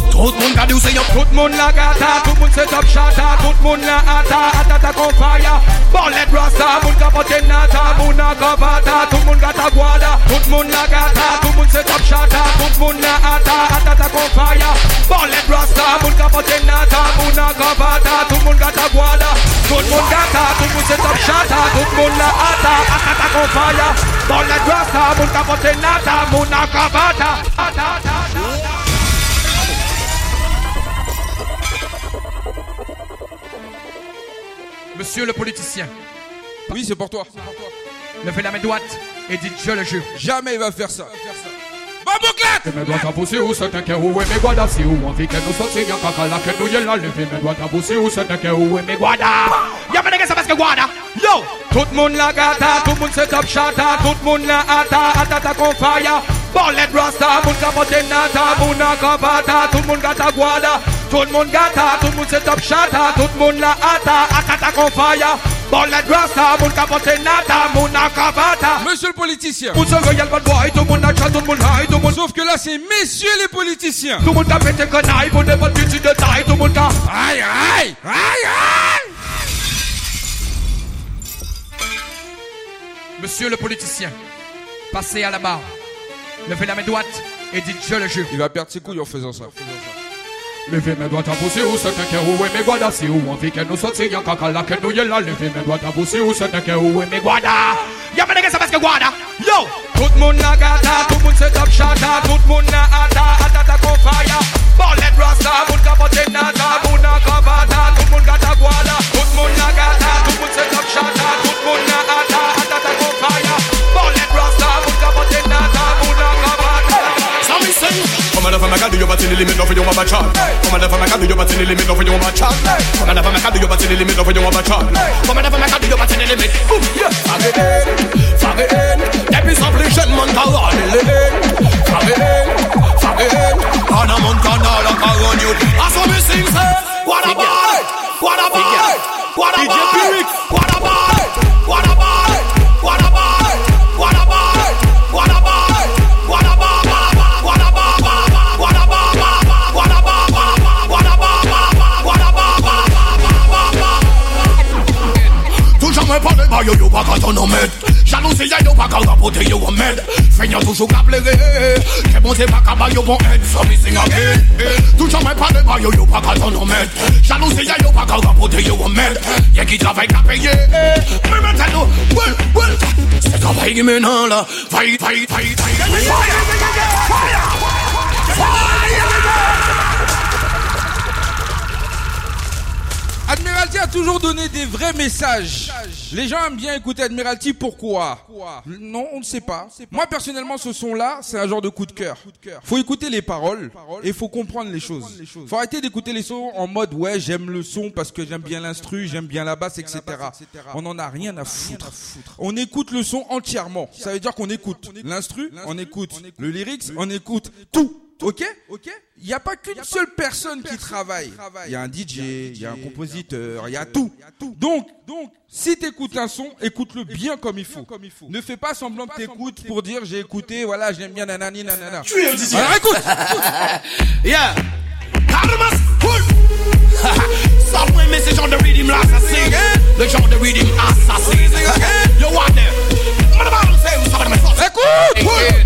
Tout moun ka diw se yo Tout moun la gata Tout moun se top shata Tout moun la ata Atata kon faya Bolet rasta Moun ka nata Moun a kavata Tout moun gata guada Tout moun la gata Tout moun se top shata Tout la ata Atata kon faya Bolet rasta Moun ka nata Moun a kavata Tout gata guada Tout gata se top shata Tout la ata Atata kon faya Bolet rasta Moun ka pote Monsieur le politicien, Oui, c'est pour toi. levez la main droite et dites je le jure. Jamais il va faire ça. Va, Bambuklet! Fi me doit ou se teke ou e me gwada Si ou an fi nou soti yon kaka la ke nou ye la le Fi me doit a ou se teke ou e me gwada Ya me nege se paske gwada Yo! Tout moun la gata, tout moun se top shata Tout moun la ata, ata ta kon faya Ballet rasta, moun ka pote nata Moun a kapata, tout moun gata gwada Tout moun gata, tout moun se top shata Tout moun la ata, ata ta kon faya. Bon la grâce à mon capote nata, mon acabata. Monsieur le politicien. Vous serez y'a le bon boy, tout mon achat, tout mon haï, tout. Sauf que là, c'est messieurs les politiciens. Tout mon tapé te connaille, bon de bon de taille, tout. Aïe, aïe, aïe, aïe. Monsieur le politicien, passez à la barre. Levez la main droite et dites je le jure. Il va perdre ses couilles. En faisant ça. Levez mes doigts à vous, c'est où c'est un cœur, où guada Si où envie qu'elle nous soit, c'est caca là, qu'elle nous y est là. Levez mes doigts à vous, c'est où c'est un cœur, où guada Y'a pas de gueule, ça passe que guada Yo! Tout na gata, tout moun se top shata Tout na ata, ata ta kon faya. Rasta, moun kapote nata Moun na kavata, tout moun gata guada Tout moun na gata, tout moun se top shata Tout na ata Come on, if I'm a do your body limit, no for you over chat. Come on, if I a do your body limit, no for you over child. Come on, a do your body limit, for you over chat. Come on, I a do your body limit. Fage in, fage in. Depuis obligé de monter à l'île. Fage in, fage in. On a. I saw me sing, say, what about it? What about? What about? Mario yo pa ka ton omet Jalousie yo pa ka rapote yo omet Fenya toujou ka plere Ke bon se pa ka Mario bon et So me sing again Tou chanmen de Mario yo ka ton omet Jalousie yo pa ka rapote yo omet med. ki travay ka peye men ten nou Wel, Se ka vay gimenan la Vay, vay, vay, Fire. Fire! Fire! Admiralty a toujours donné des vrais messages. Les gens aiment bien écouter Admiralty, pourquoi? Non, on ne sait pas. Moi personnellement, ce son-là, c'est un genre de coup de cœur. Faut écouter les paroles et faut comprendre les choses. Faut arrêter d'écouter les sons en mode ouais, j'aime le son parce que j'aime bien l'instru, j'aime bien la basse, etc. On n'en a rien à foutre. On écoute le son entièrement. Ça veut dire qu'on écoute l'instru, on écoute le lyrics, on écoute tout. Ok Ok Il n'y a pas qu'une seule personne qui travaille. Il y a un DJ, il y a un compositeur, il y a tout. Donc, donc, si tu écoutes un son, écoute-le bien comme il faut. Ne fais pas semblant que t'écoutes pour dire j'ai écouté, voilà, j'aime bien nanani nanana. Tu es un DJ. Alors écoute Yeah. Software mais c'est genre de rhythm l'assassin. Le genre de rhythm assassin. Yo what? Écoute.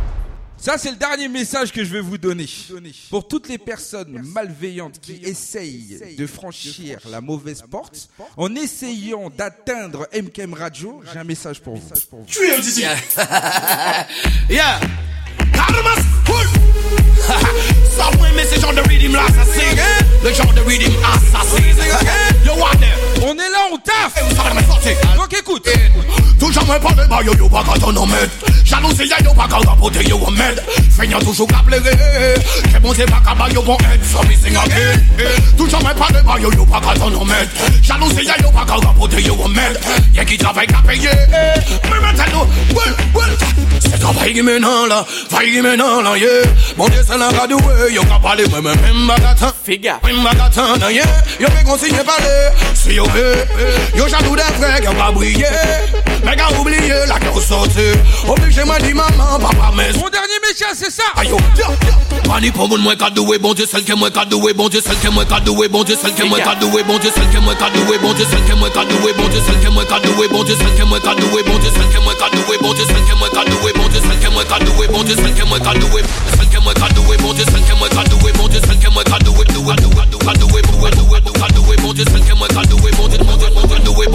Ça, c'est le dernier message que je vais vous donner. Pour toutes les personnes malveillantes qui essayent de franchir la mauvaise porte, en essayant d'atteindre MKM Radio, j'ai un message pour vous. Tu es. Yeah. Full. Software mais c'est genre de rhythm l'assassin. Le genre de rhythm assassin. Yo? On est là, on taffe. Donc écoute. Toujours me parle pas yo yo pas quand on en met Jalousie yo pas quand rapoter yo en med Seigneur toujou ka plere Ke bon se baka ba yo bon et So mi again Tou chanmen pale ba yo eh, yo pa ka ton omet Jalousi ya yo pa ka rapote yo omet Ye ki travay ka peye Mè mè tè nou Wel, wel Se travay là, mè nan la Yeah. Mon mè nan la, ye eh, Yo ka pale mè mè mè mba gatan Figa Mè mba gatan, eh, ye Yo pe konsigne pale Si yo ve Yo jaloux de frek Yo pa brye mais gars oublié la grosse sortie Obligé m'a dit maman, papa, mais Mon dernier message, c'est ça Ayo, Mani pour moun mwen ka doué, bon Dieu, celle que moi ka doué, bon Dieu, celle que moi ka doué, bon Dieu, celle que moi ka doué, bon Dieu, celle que moi ka doué, bon Dieu, celle que moi ka doué, bon Dieu, celle que moi ka doué, bon Dieu, celle que moi ka doué, bon Dieu, celle que moi ka doué, bon Dieu, celle que moi ka doué, bon Dieu, celle que moi ka doué, bon Dieu, celle que moi ka doué, celle que moi ka doué, bon Dieu, celle que moi ka doué, bon Dieu, celle que moi ka doué, doué, doué, doué, doué, doué, doué, doué, doué, bon Dieu, celle que moi ka doué,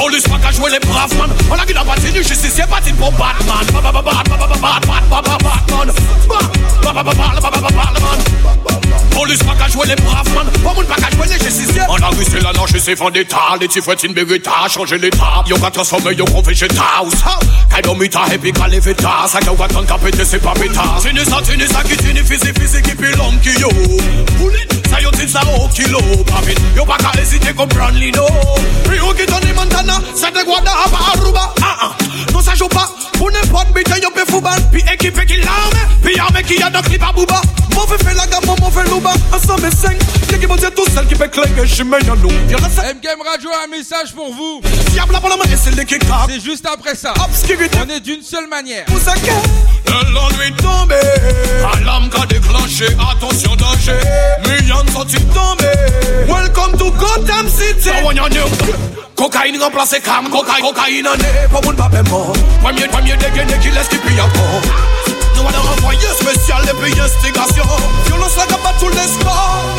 Police pa ka jwe le brav man An a gida pati ni justisye pati pou Batman Batman Batman Police pa ka jwe le brav man Pou moun pa ka jwe le justisye An a gise la nan jise vendeta Li ti fwetin berita chanje l'eta Yo ka transforme yo kon vegeta Ou sa Kay do mita hepi ka leveta Sa Tini sa tini sa ki tini fizi fizi ki pilon ki yo Poulit sa yo tin sa o kilo Pavit yo pa ka ezite kon Branlino Rio ki toni man de Guada à Aruba. Ah ah. Non ça joue pas. Pour n'importe bite yo pe football Puis équipe qui l'arme. Puis armée qui a dans clip à Booba Mauvais fait la gamme mauvais louba. Ensemble et cinq. L'équipe c'est tout seul qui fait clinguer J'mets à nous. M-Game Radio a un message pour vous. Diable pour la main et c'est les qui C'est juste après ça. Obscurité. On est d'une seule manière. Vous savez L'ennui tombé. Alarme qu'a déclenché Attention danger. Millions sont-ils tombés. Welcome to Gotham City Cocaïne remplacé cam Cocaïne, cocaïne en est Pas moun papé mort Premier, premier dégainé qui laisse qui pille encore Nous allons envoyer spécial et puis instigation Violence la gabat tous les scores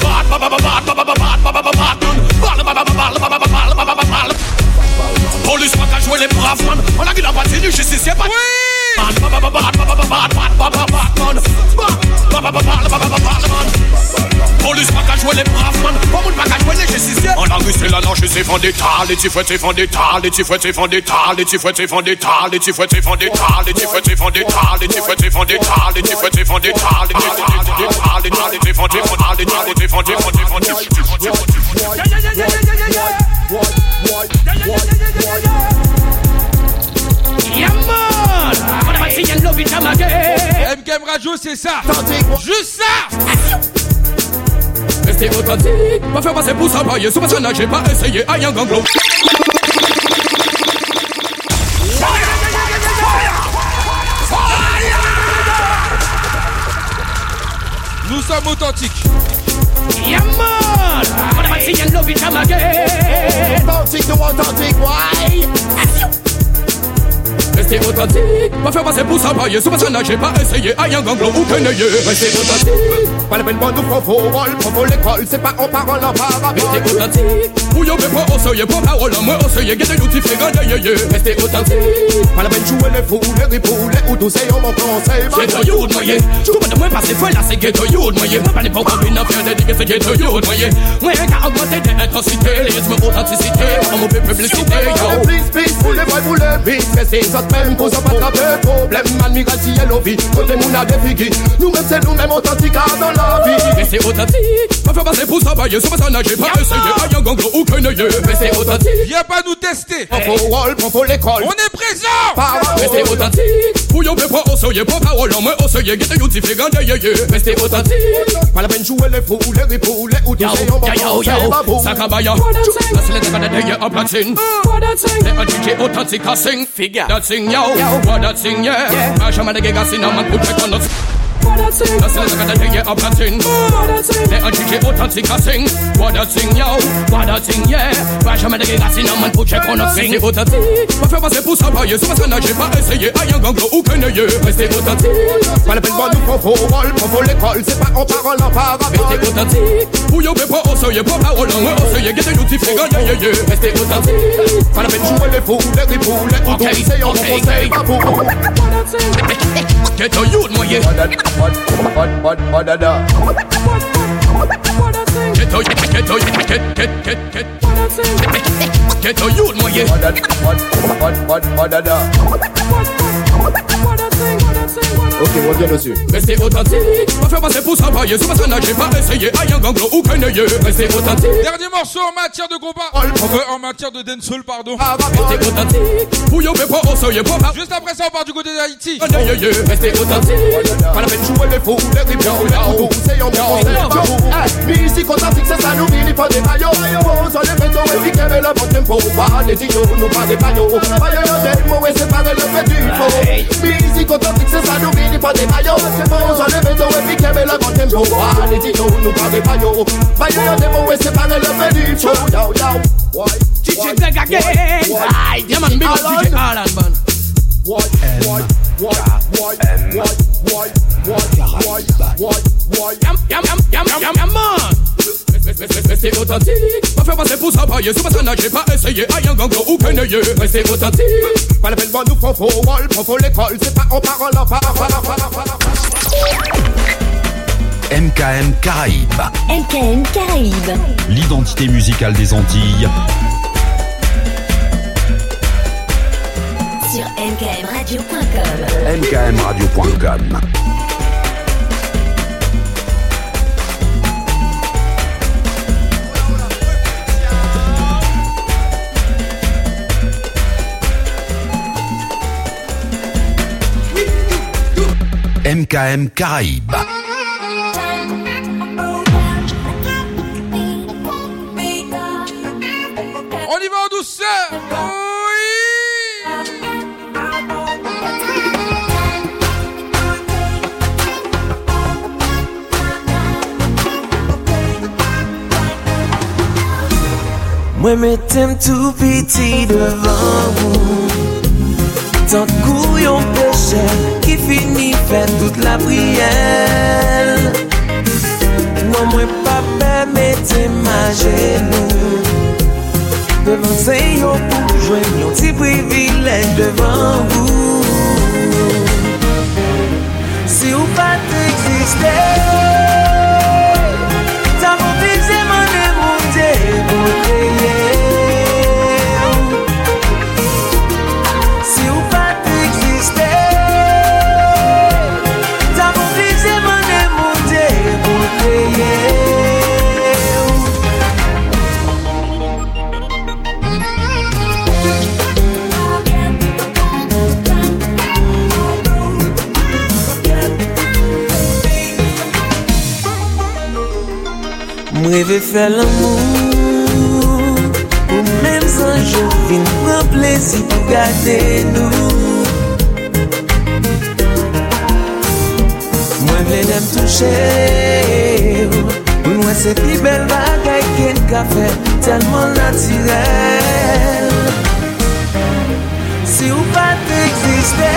Bad, bad, bad, bad, bad, bad, bad, bad, bad, bad, bad, bad. Police pas qu'à jouer les braves man On a qui la partie du justicier pas Man, Police pas qu'à jouer les braves man Pas moun pas qu'à jouer les justiciers On a vu c'est la nage c'est vendetta Les petits fouettes c'est vendetta Les petits fouettes c'est vendetta Les petits fouettes c'est vendetta Les petits fouettes c'est vendetta Les petits fouettes c'est vendetta Les petits fouettes c'est vendetta Les petits fouettes c'est vendetta Les petits fouettes c'est vendetta Les petits fouettes c'est vendetta Les petits fouettes c'est vendetta Les petits fouettes Yeah man On a maxi and love it I'm again M-Game Radio, c'est ça. Juste ça. Restez authentique. Pas faire passer pour ça pailler Sous personnage j'ai pas essayé. À Young Anglo Nous sommes authentiques. Yeah man a maxi and love it I'm again Authentique to authentique, why? Restez authentique. Pas faire passer pour ça pailler Sous personnage j'ai pas essayé. À Young Anglo ou Kennedy Restez authentique. Pas la peine nous prendre faux Prendre l'école. C'est pas en parole en parabole Restez authentique Pou yo be pou oseye, pou parol an mwen oseye Gye de nou ti fye ye ye Reste otantik Pa la ben chou e le fou, le ou dou se mon konsey Gye de youd mwen ye Chou de mwen pase fwe la se gye de youd mwen ye Mwen pa ne pou kabine fye de dike de youd mwen ye Mwen ka augmente de intensite Lisme autenticite, an mou be publicite yo. Please, please, pou le vay, pou le bis Fè se sot men, pou zan patra a defigi Nou men la Pas faire passer pour travailler, se passer à nager, pas essayer, aïe un gang, aucun œil. Mais c'est authentique. Viens pas nous tester. Prends pour Wall, prends pour l'école. On est présent. Mais c'est authentique. Pour y'en pas essayer, pas parole en moins, essayer, guetter youtif, les gars, yeah. Mais c'est authentique. Pas la peine jouer les fous, les ripoux, les outils, on va pas faire les babous. Sakabaya. La selette va d'ailleurs en platine. Euh. Les adjudiés authentiques à sing. Figure. That sing, yo. What that sing, yeah. Un chemin de guégassin, un man pour check on us. What a thing. That's not gonna you up a thing. They a thing out and sing a thing. What a thing yo. What a thing yeah. Bash a man again I see no man put check on a thing. What a thing. Ma fais passer pour sa paille Sur ma scène j'ai pas essayé Aïe un gang ou qu'un œil Restez what a thing Pas la nous propos Rôle propos l'école C'est pas en parole en parabole Restez what a thing. Pour yo mais au oh, seuil Pas parole en haut Au oh, seuil Guettez nous t'y frigo Yeah yeah yeah. Restez what a thing. Pas la peine jouer les fous Les ripoux Les couteaux C'est en gros c'est pas pour What a thing. Get a youth my yeah. What, what, what, what, da, da. Get out, get out, get, get, get, get. Get out, you, my yeah. What, what, what, what, what, da, da. Ok, reviens dessus. Restez authentique, pas faire passer pour travailler. C'est parce pas essayé. Aïe, un ganglo ou qu'un. Restez authentique. Dernier morceau en matière de combat. Enfin, en matière de dancehall, pardon. Restez authentique, pour mais pas au seuil, Juste après ça, on part du côté d'Haïti. Restez authentique. Pas la peine de jouer les fous, c'est Mais ici, ça, nous, il pas des maillots. Sur les bétons, et qu'elle est là pour tempo. Pas des nous pas des c'est pas le fait du. Mais ici, ka nou vini pa te bayo Seman ou sa leveto e pikeme la kon tempo Ani di yo nou ka de bayo Bayo yo demo we separe le felicho Yow yow DJ Tech again Ay, diamond big up DJ Alan man. What? Restez authentique, pas faire passer pour ça, j'ai pas essayé, aïe, un gang ou qu'un restez authentique, pas la peine, bon, nous font faux, wall, l'école, c'est pas en parole, en MKM Caraïbes. MKM Caraïbes. L'identité musicale des Antilles Sur mkmradio.com. MKMradio.com. MKM Caraïbes. On y va en douceur Mwen metem tou piti devan ou Tan kou yon peche Ki fini fè tout la priel. Non mwen pa pèmete ma genou. Devan se yon pou jwen Yon ti privilèj devan ou Si ou pa te eksiste leve fè l'amou Ou mèm zanjou vin pran plezi pou gade nou Mwen vle dem touche ou Mwen se pi bel bagay ken ka fè Telman natirel Si ou pa te eksiste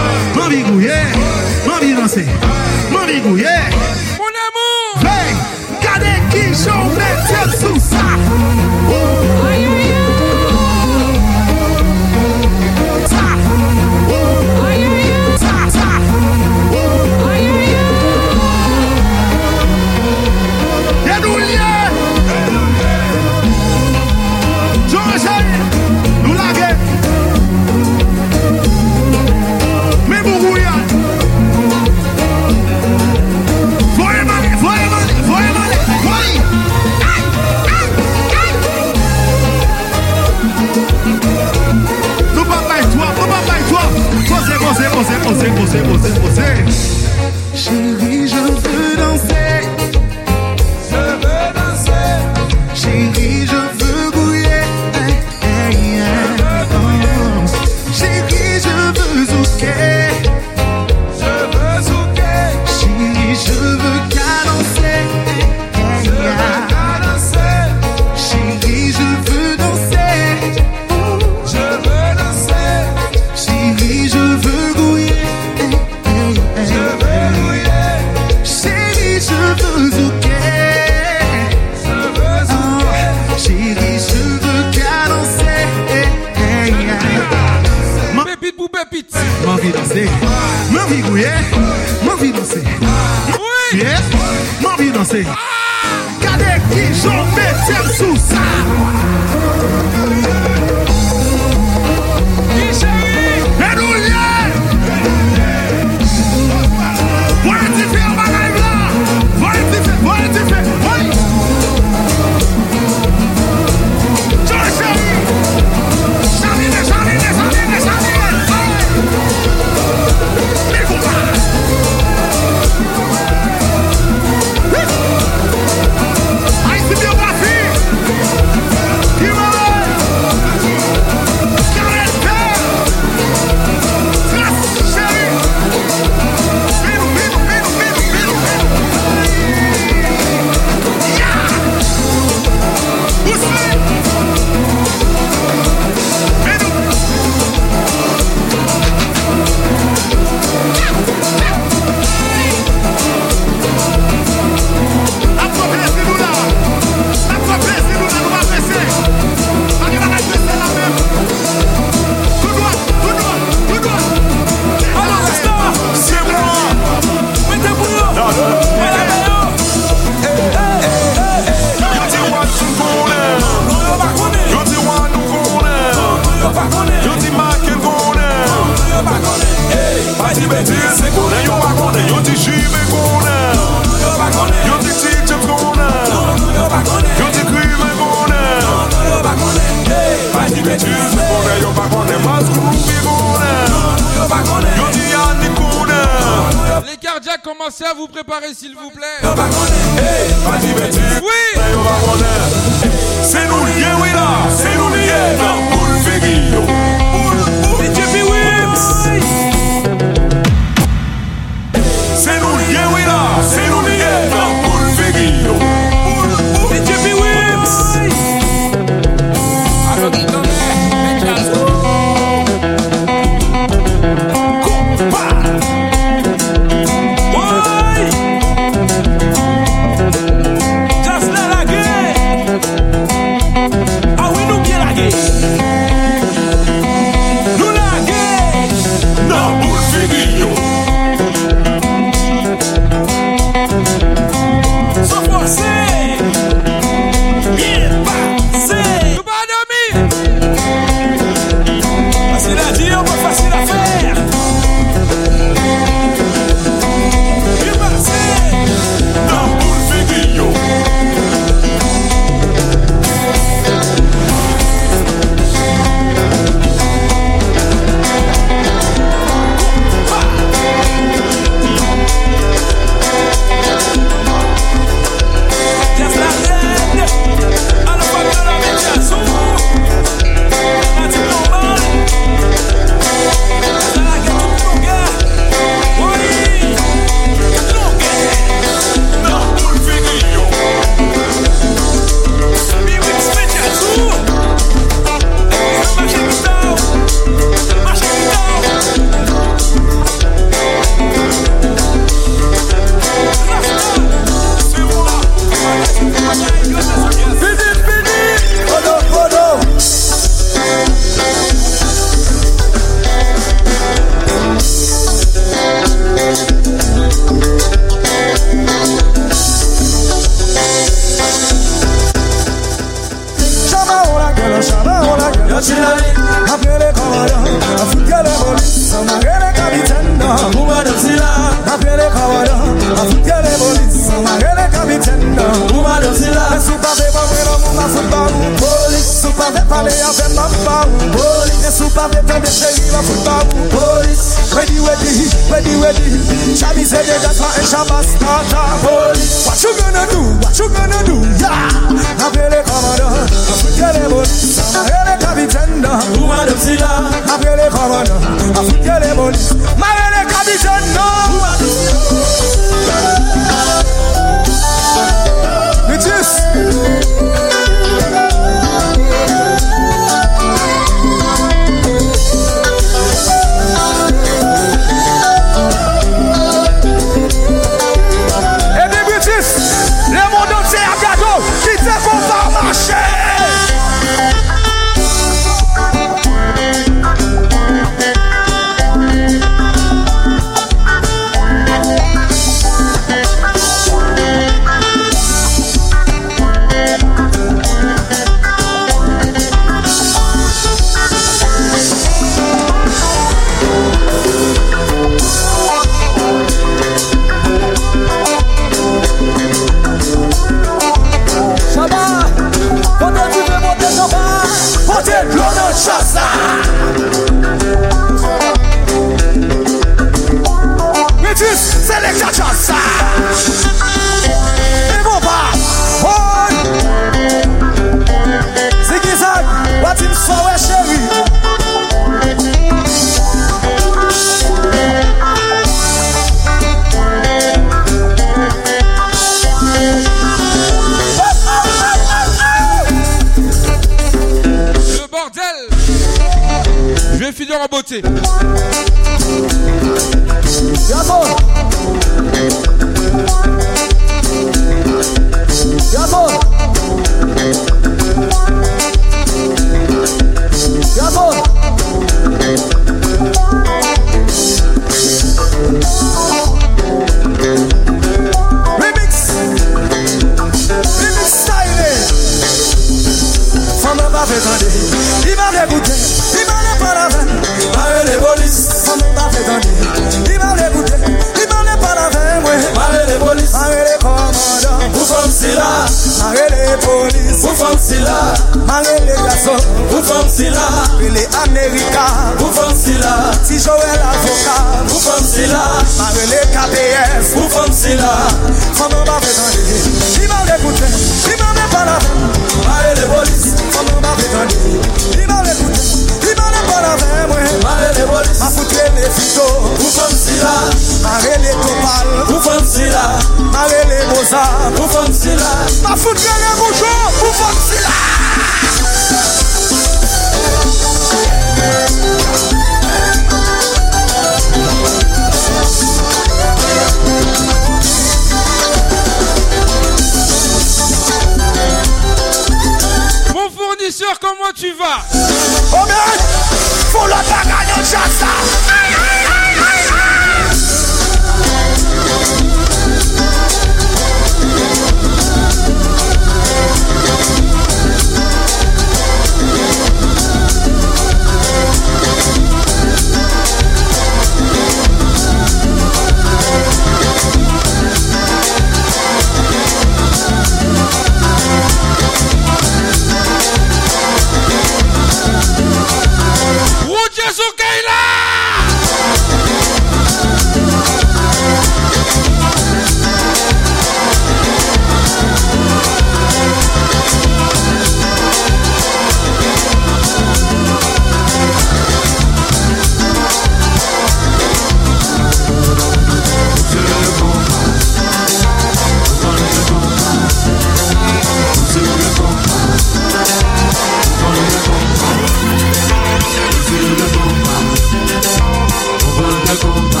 la compa,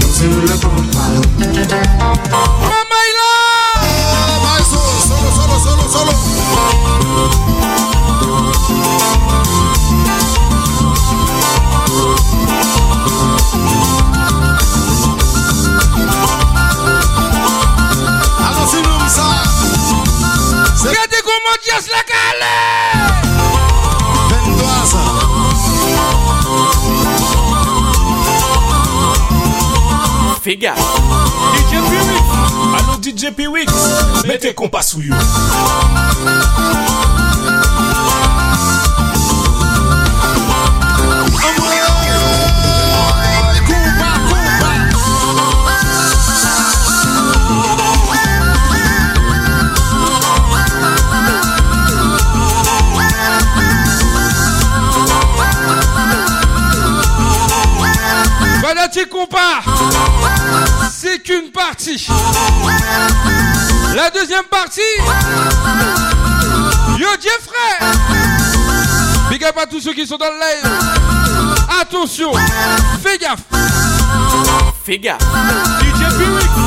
no se la compa. Omega DJ P-Wix Allo DJ P-Wix Mete kompa sou yo. qui c'est qu'une partie. La deuxième partie, yo Jeffrey. Big up à tous ceux qui sont dans le live. Attention, fais gaffe. Fais gaffe. DJ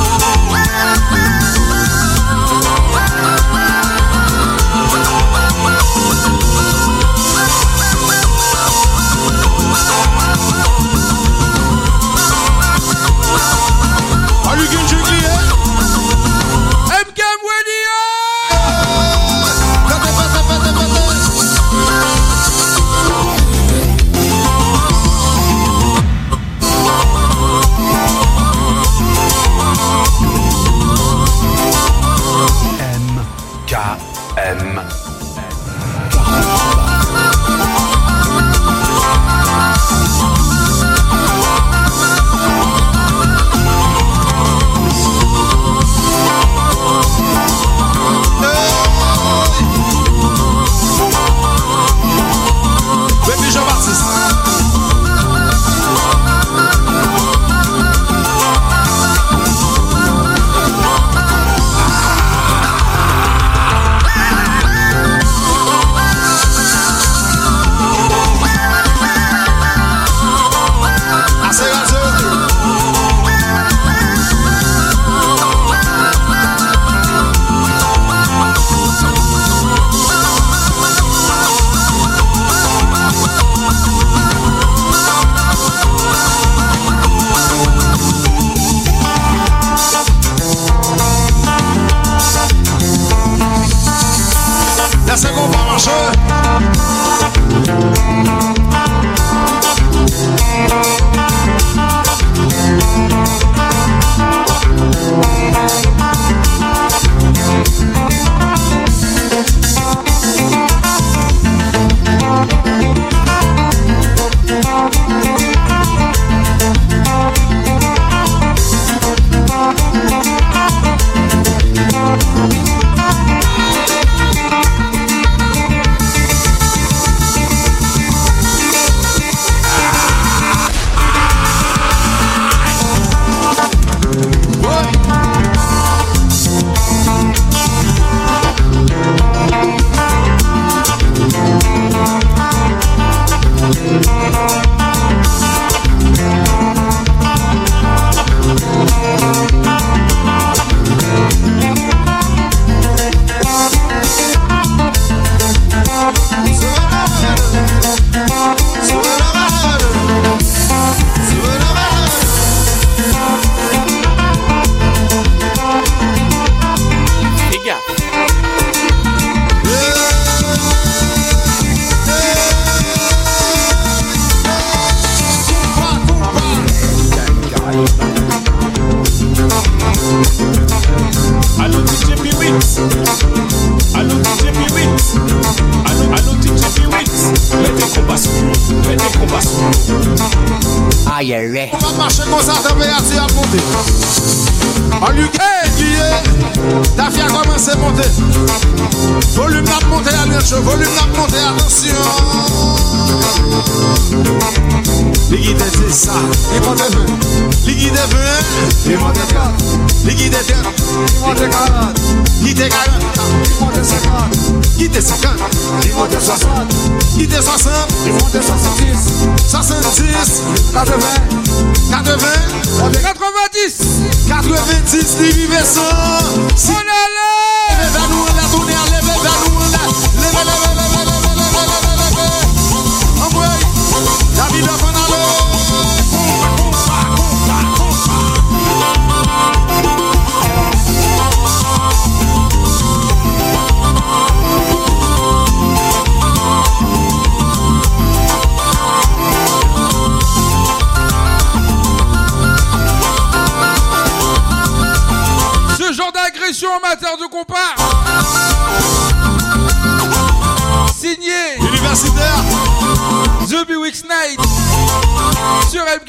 coração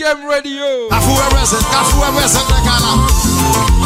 Game Radio. Afou e wesen, afou e wesen le kalam.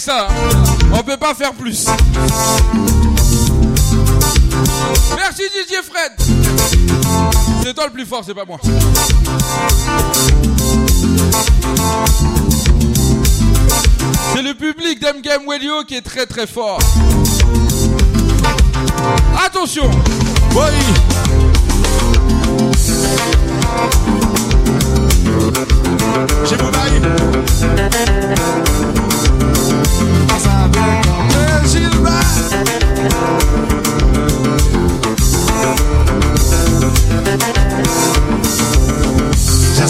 Ça. hein. On peut pas faire plus. Merci DJ Fred. C'est toi le plus fort, c'est pas moi. C'est le public Radio qui est très très fort. Attention J'ai mon bail.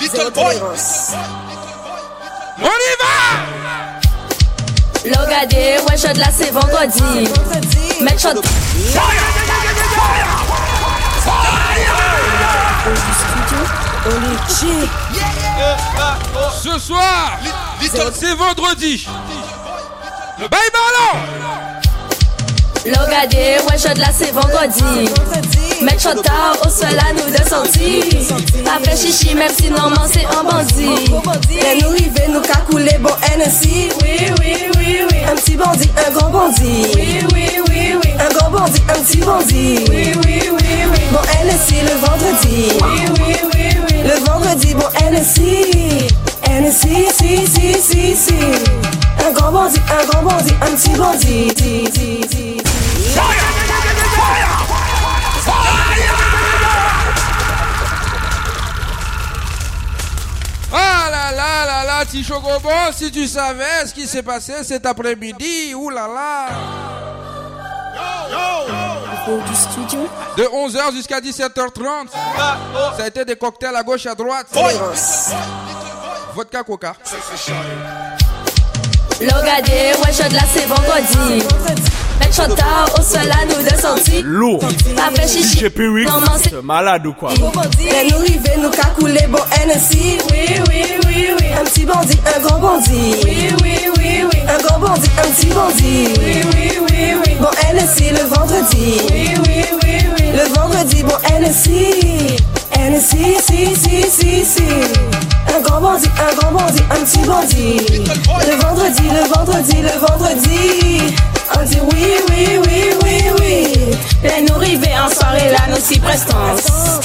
Little boy. On y va L'ogade, ouais, je de là, c'est vendredi. Mettre shot. Oli G. Ce soir, c'est vendredi. Bye ballon L'ogade, ouais, là, c'est vendredi. Mettre tard au sol à nous de sortir. Pas fait chichi, même si normalement c'est un bandit. Et nous river, nous qu'a coulé bon NSI. Oui, oui, oui, oui. Un petit bandit, un grand bandit. Oui, oui, oui, oui. Un grand bandit, un petit bandit. Oui, oui, oui, oui. Bon NSI le vendredi. Oui, oui, oui, oui. Le vendredi, bon NSI. NSI, si, si, si, si. Un grand bandit, un grand bandit, un petit bandit. Ah là là là là, Ticho Gobo, si tu savais ce qui s'est passé cet après-midi, ouh là là Du studio, De 11h jusqu'à 17h30, ça a été des cocktails à gauche à droite. Vodka Coca. L'ogade, ouais, je de là, c'est vendredi. Mettre tard au sol à nous de sortir. Lourd. Fait chichi. DJ Piwix, Normalement c'est malade ou quoi? Et nous river, nous qu'a coulé bon NSI. Oui, oui, oui, oui. Un petit bandit, un grand bandit. Oui, oui, oui, oui. Un grand bandit, un petit bandit. Oui, oui, oui, oui. Bon NSI le vendredi. Oui, oui, oui, oui. Le vendredi, bon NSI. NSI, si, si, si, si. Un grand bandit, un grand bandit, un petit bandit. Le vendredi, le vendredi, le vendredi. On dit oui, oui, oui, oui, oui. Les nous river en soirée là, nous si prestance.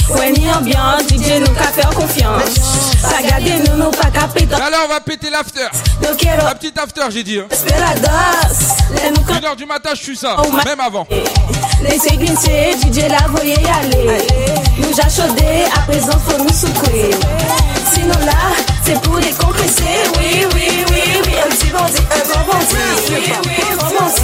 Ouais, ni ambiance, DJ nous qu'a faire confiance. Pas garder nous, nous pas qu'à péter. Alors on va péter l'after. La petite after, j'ai dit. Hein. Nous 1h du matin, je suis ça. Oh, Même avant. Laissez glisser, DJ la voyez y aller. Nous j'ai chaudé, à présent faut nous secouer. Sinon là, c'est pour décompresser. Oui, oui, oui, oui. Un petit bandit, un grand bandit. Oui, oui, grand bandit.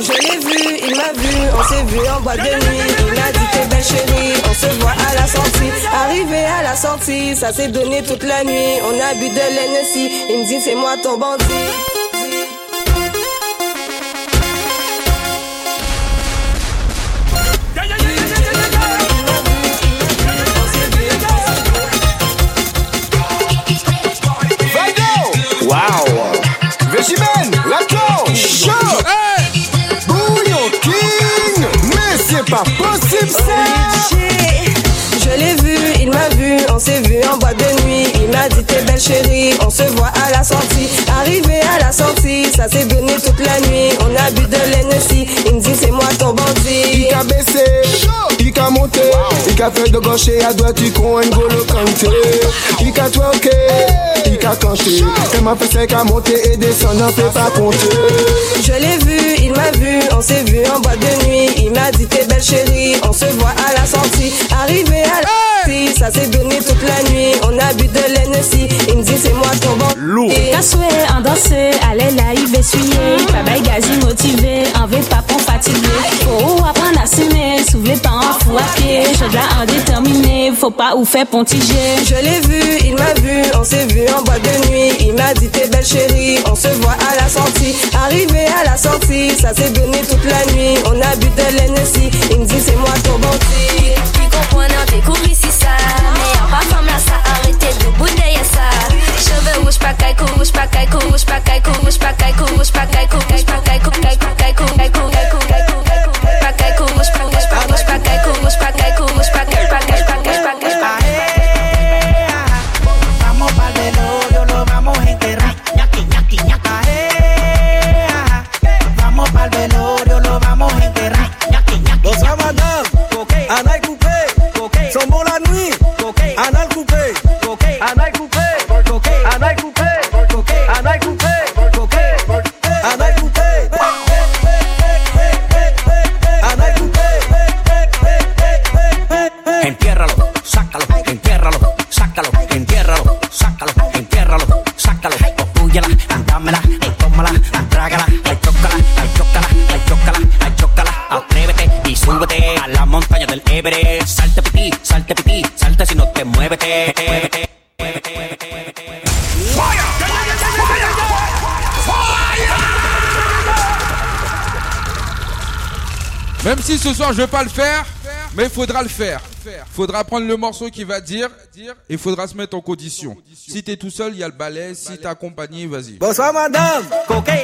Je l'ai vu, il m'a vu, on s'est vu en boîte de nuit. Il m'a dit t'es belle chérie, on se voit à la sortie. Arrivé à la sortie, ça s'est donné toute la nuit. On a bu de l'NSI, il me dit c'est moi ton bandit. Végimène, Rato, Chaud, Bouillon King, mais c'est pas possible ça! Je l'ai vu, vu, on s'est vu en boîte de nuit. Il m'a dit t'es belle chérie, on se voit à la sortie. Arrivé à la sortie, ça s'est donné toute la nuit. On a bu de l'NSI, il me dit c'est moi ton bandit. Il a baissé, il a monté, il a fait de gauche et à droite, il croit un golo canté. Il a twerké, il a canté. Elle m'a fait c'est qu'à monter et descendre, n'en fait pas compter. Je l'ai vu, il m'a vu, on s'est vu en boîte de nuit. Il m'a dit t'es belle chérie, on se voit à la sortie. Arrivé à la ça s'est donné toute la nuit. On a bu de l'Hennessy, il me dit c'est moi ton bon. Lourd. Cassoué, en danser, allez là, il va essuyer. Baba gazi motivé, en veut pas s'aimer, soulevez pas en fou à pied. En déterminer, faut pas ou faire pontiger. Je l'ai vu, il m'a vu, on s'est vu en boîte de nuit. Il m'a dit t'es belle chérie, on se voit à la sortie. Arrivé à la sortie, ça s'est donné toute la nuit. On a bu de l'Hennessy, il me dit c'est moi ton bon Puis comprenant, découvrir si ça. Pas comme là, ça arrêtez de bouder ça. Cheveux rouges, pas caille, rouge, pas caille, rouge, pas caille, rouge, pas ce soir je vais pas le faire, mais il faudra le faire. Faudra prendre le morceau qui va dire, et il faudra se mettre en condition. Si t'es tout seul, il y a le balai. Si t'es accompagné, vas-y. Bonsoir madame,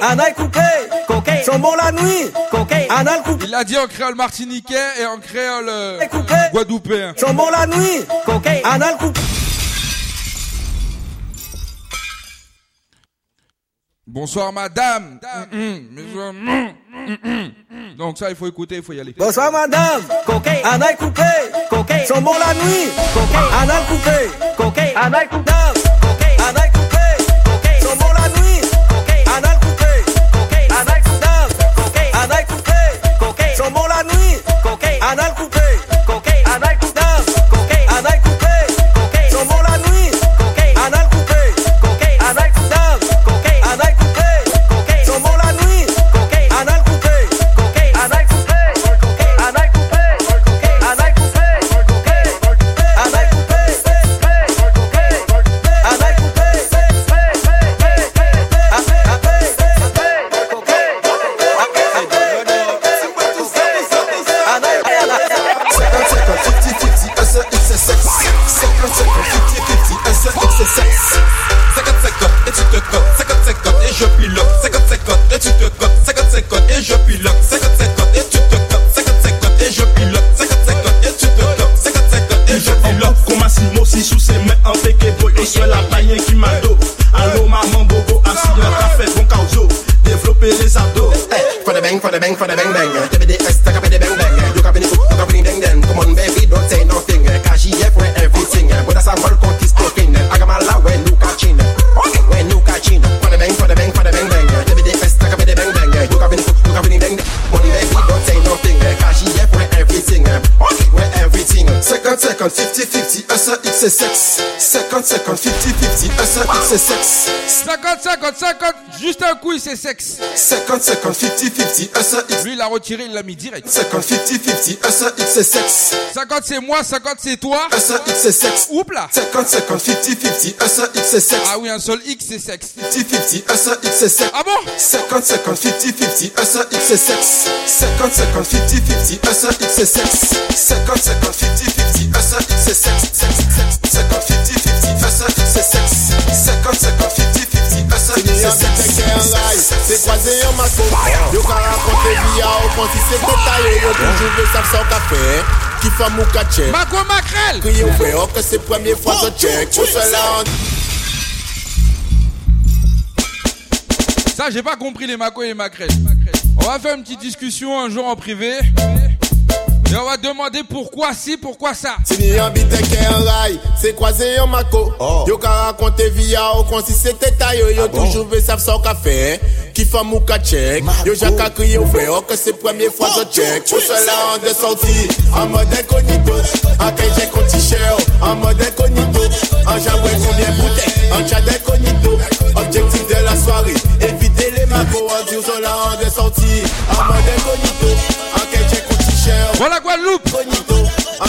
Anal coupé, sont bons la nuit, Anal coupé, Il l'a dit en créole martiniquais et en créole euh, guadeloupéen. bons la nuit, Anal coupé. Bonsoir madame. Mm, mm, mais, mm, mm, mm. Donc ça, il faut écouter, il faut y aller. Bonsoir madame, coupé, bons la nuit, coupé, coupé, coupé, bons la nuit, coupé, bons la nuit, Anal coupé, 50 50 50 un seul X et sexe 50 50 50 50 un seul X et sexe 50 50 50 juste un coup c'est sexe 50 50 50 50 un seul X lui il a retiré il l'a mis direct 50 50 50 un seul X et sexe 50 c'est moi 50 c'est toi un seul X et sexe oups là 50 50 50 50 un seul X et sexe ah oui un seul X et sexe 50 50 un seul X et sexe ah bon 50 50 50 50 un seul X et sexe 50 50 50 50 un seul X et sexe 50 50 50 50 un seul Us, it's a sex. 50, 50, 50. Us, it's a sex. 50, 50, 50, 50. Us, it's a sex. C'est maco Yo ka raconte via au fond si c'est détaillé Yo savoir son café Qui fait mou ka oh que c'est première fois que check Tout cela en Ça, j'ai pas compris les Mako et les Macrel. On va faire une petite discussion un jour en privé. Et on va demander pourquoi si, pourquoi ça. Si ni en bite en rail C'est croisé en maco. Yo ka raconte via au fond si c'est détaillé Yo toujours veut savoir son café Qui fait mou ka check. Yo jaka crié au fait, oh que c'est première fois que check. Tout cela en de sortie En mode incognito. En j'ai compte t-shirt. En mode En jaboué combien bouteilles. En chat d'incognito. Objectif de la soirée. Éviter les macos. En sur la rang de sortie En mode incognito. En cher Voilà Guadeloupe Incognito En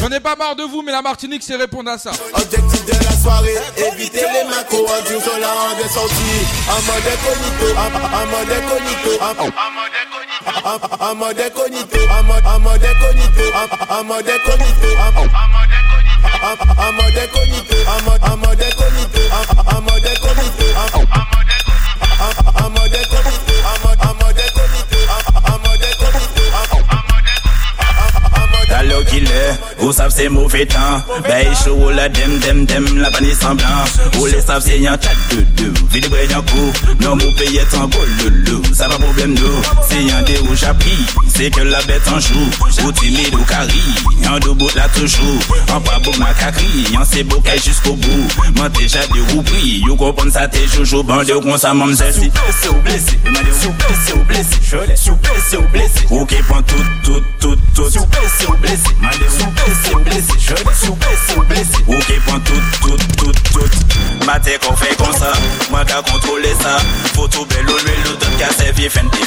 J'en ai pas marre de vous, mais la Martinique c'est répondre à ça. Objectif de la soirée, éviter les macos en la rang de sortie. En mode incognito, en, en mode incognito, en, en, en mode incognito, en mode en mode incognito, en, en mode incognito, en, en, en mode incognito, en mode en mode incognito, en, en mode incognito, Vous savez c'est mauvais temps. Ben chaud la dem dem dem la panne semblant. Vous les savez c'est y'en chat de deux. Vide brillant coup, non vous payez tant beau loulou. Ça va problème nous, c'est y'en des rouges à prix. C'est que la bête en joue, ou timide ou carry. Y'en deux bouts là toujours, en pas beau ma cacri. Y'en c'est beau qu'elle jusqu'au bout. Moi déjà de roupris, you comprends ça t'es joujou, bande ou qu'on ça m'en celle-ci. C'est ou blessé, sous blessé ou blessé, je l'ai sous blessé ou. Ok, prends tout, tout, tout, tout. Ou blessé, sous blessé je sous blessé blessé. Ok, prends tout, tout, tout, tout. Maté qu'on fait comme ça, moi qu'à contrôler ça. Faut tout belle ou l'huile, l'autre qu'à servir Fendi.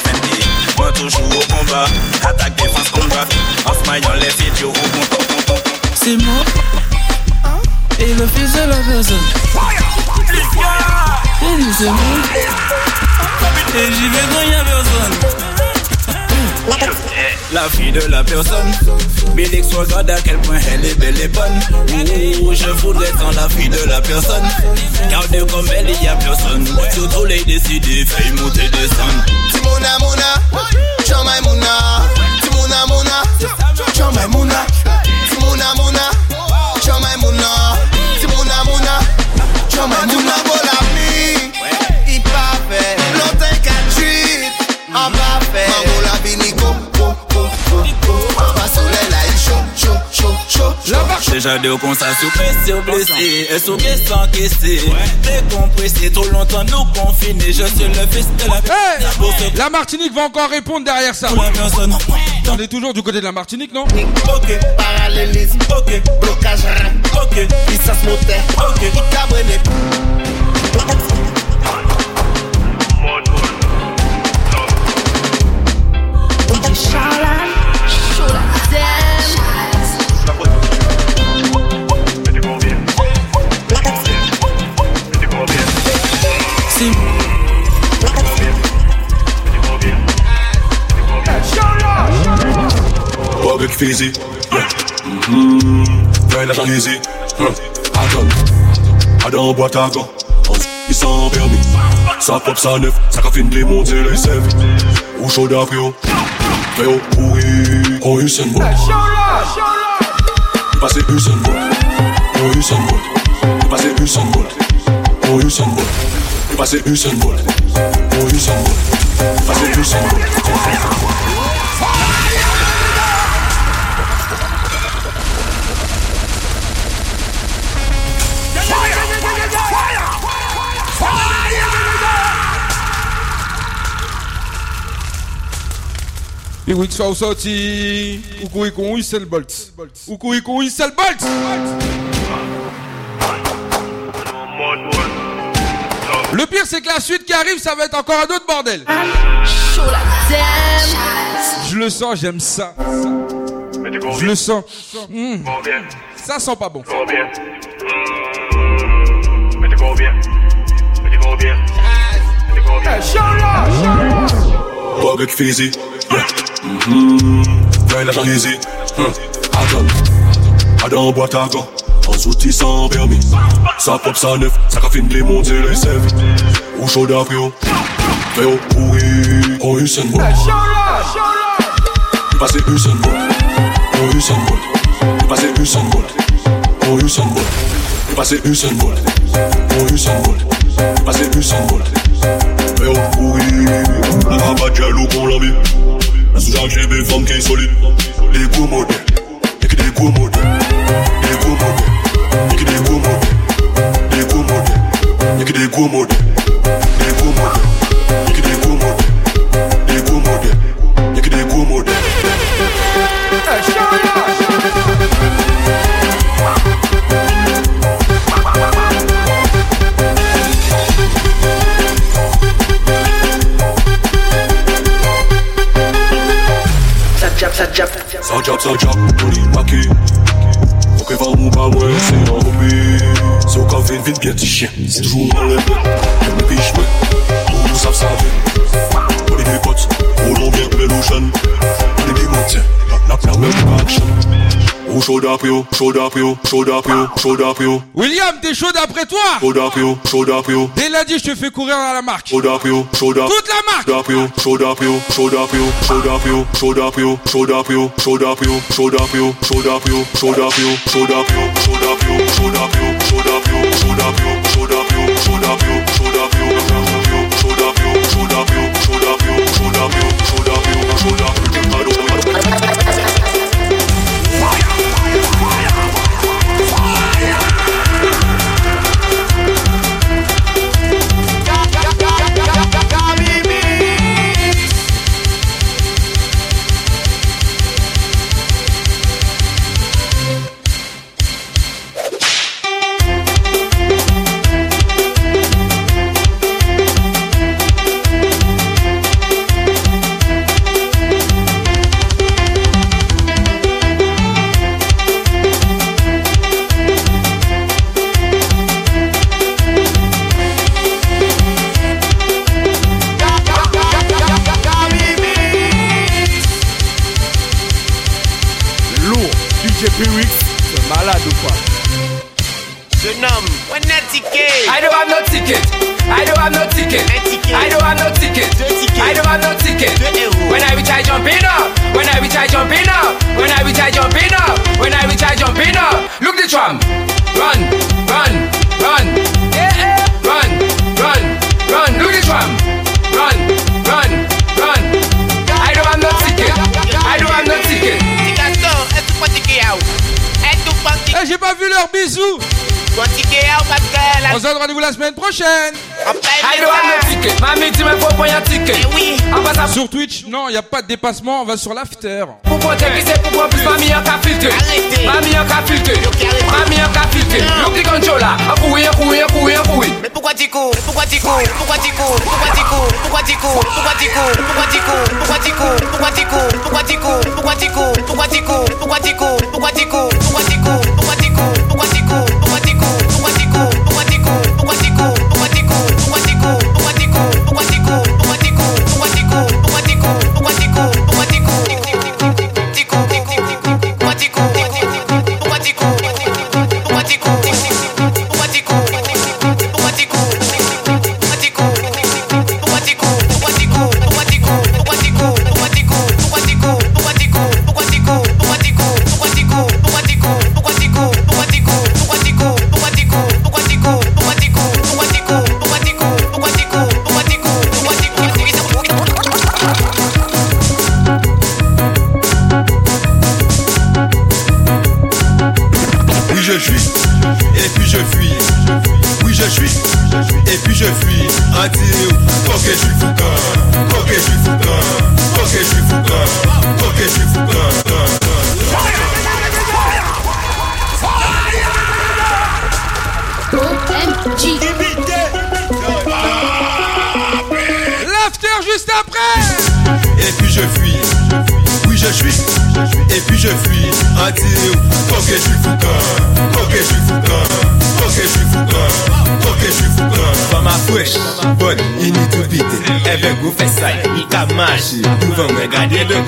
Moi toujours au combat, attaque, défense, combat. En smilant les vidéos, au C'est moi et le fils de la personne. Et nous c'est moi. Et j'y vais quand personne. La fille de la personne. Bélix regarde à quel point elle est belle et bonne. Ouh, je voudrais être la fille de la personne. Garde comme elle, y a personne. Surtout les décidés, fait monter descendre Timona Mona, Chama Mona, Timona Mona, Chama Mona, Timona Mona, Chama Mona, Timona Mona, Chama Mona, Déjà de con ça sous pressé ou blessé Elles sont bien s'encaisser Décompressé trop longtemps nous confinés. Je suis le fils de la Hey! La Martinique va encore répondre derrière ça. On est toujours du côté de la Martinique, non? Ok, parallélisme, ok, blocage rap, ok, puissance moteur, ok, il cabrené. Avec Fizi, yeah. Mhm. Plein d'argent easy, huh. Attends, Adam boîte à gants, en s*** sans permis. Ça pop, ça neuf, ça ca fin de les monter les sèves. Ou chaud. Fais au pourri, oh Usain Bolt. Passez Usain Bolt, oh Usain Bolt. Passez Usain Bolt, oh Usain Bolt. Passez Usain Bolt, oh Usain Bolt. Usain Bolt. Et oui, soit au sorti. Oukou Ikou, Usain Bolt. Oukou Ikou, Usain Bolt. Le pire, c'est que la suite qui arrive, ça va être encore un autre bordel. Je le sens, j'aime ça. Je le sens. Mmh. Ça sent pas bon. Mhm. Plein d'argent easy, huh. Adam, Adam boîte à gants, en outil sans permis. Ça pop, ça neuf, ça ca fin de les les sèves. Ou chaud. Fais au pourri, oh Usain Bolt. Usain Bolt, oh Usain Bolt. Passez Usain Bolt, oh Usain Bolt. Passez Usain Bolt, oh Usain Bolt. Passez Usain Bolt. Fais au pourri, on l'a mis. Sous Jacques, j'ai des femmes qui sont solides. Les gros modèles, y'a que des gros modèles. Les gros modèles, y'a que des gros modèles. Les gros modèles, y'a que des jab. Ça jab, ça jab, body maqué. Ok, va ou pas, ouais, c'est un hobby. C'est au café, vite, bien petit chien. C'est toujours mal levé. Je me piche, ouais. On nous savent, ça fait. Body des potes, Colombien, Belouchan. Body des montagnes, la perle, action. Ou chaud yo, chaud up yo, chaud up yo, chaud up yo William, t'es chaud d'après toi Chaud up yo, chaud up yo Dès lundi, je te fais courir à la marque. Chaud yo, Toute la marque Chaud yo, chaud yo, chaud yo, chaud yo, chaud yo, chaud yo, chaud yo, chaud yo, chaud yo, chaud yo, chaud yo, chaud yo, chaud up yo, chaud up yo, chaud up yo, chaud up yo, chaud up yo, chaud up yo, chaud up yo, chaud up yo, chaud up dépassement, on va sur l'after. Qui c'est plus en en en Look the couille, couille, couille, couille Mais pourquoi tu cours? Pourquoi tu cours? Pourquoi tu cours? Pourquoi tu cours? Pourquoi tu cours? Pourquoi tu cours? Pourquoi tu cours? Pourquoi tu cours? Pourquoi tu cours? Pourquoi tu cours? Pourquoi tu cours? Pourquoi tu cours? Pourquoi tu cours? Pourquoi tu cours?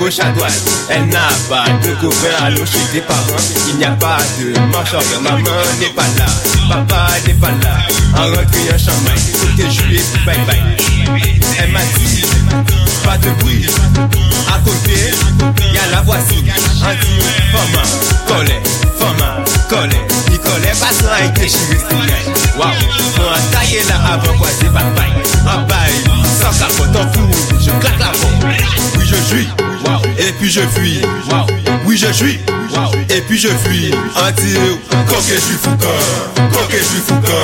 Gauche à droite. Elle n'a pas de copain à chez tes parents. Il n'y a pas de marchand, maman n'est pas là. Papa n'est pas là. En rentrant en que je lui dise bye bye. Elle m'a dit, pas de bruit. À côté, y a la voici. Anti, fama, collet, fama, collet. Il collait pas ça avec des cheveux Waouh, moi taillé là avant quoi c'est pas paille. En bail, sans capote en fou, je claque la porte. Oui je suis, et puis je fuis. Oui je suis, et puis je fuis. Anti, coquet je suis foucan, coquet je suis foucan,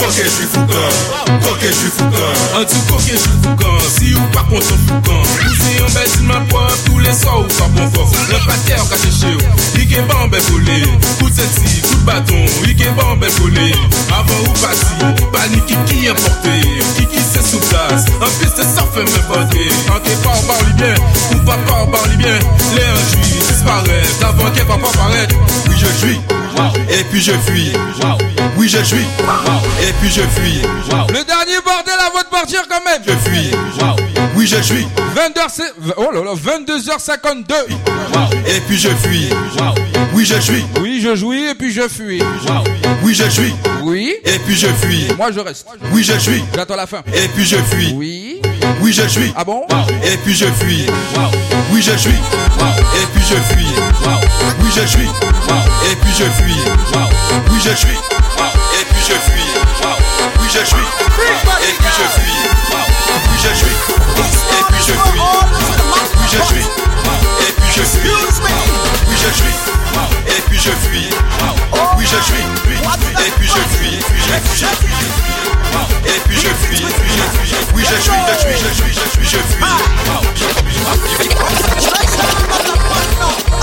coquet je suis foucan, coquet je suis foucan. Anti coquet, je suis foucan, si ou pas content foucan Poussé en bête, m'a poids tous les soirs ou pas bon fort Le pater caché chez il est bon bel volé. Coup de celle-ci, coup de bâton, il est bon bel volé. Avant ou parti, panique qui importé Qui qui c'est sous place, en piste ça fait me porter En pas en barre bien, ou pas pas en barre bien Les un avant qu'elle va pas paraître. Oui, je suis, et puis je fuis. Oui, je suis, et puis je fuis. Le dernier bordel avant de partir quand même. Je fuis. Oui, je suis. 22h, oh là là, 22h52. Et puis je fuis. Oui, je suis. Oui, je jouis et puis je fuis. Oui, je suis. Oui. Et puis je fuis. Moi, je reste. Oui, je suis. J'attends la fin. Et puis je fuis. Oui. Oui, je suis. Ah bon Et puis je fuis. Oui, je suis. Et puis je fuis. Oui, je suis. Et puis je fuis. Oui, je suis. Et puis je fuis. Oui, je suis. Et puis je fuis. Oui, je suis. Et puis je fuis. Oui, je suis. Et puis je fuis. Je suis. Et puis je fuis. Oui, je suis. Et puis je fuis. Et puis je fuis. Oui, je suis. Je suis. Je suis. Je suis. Je The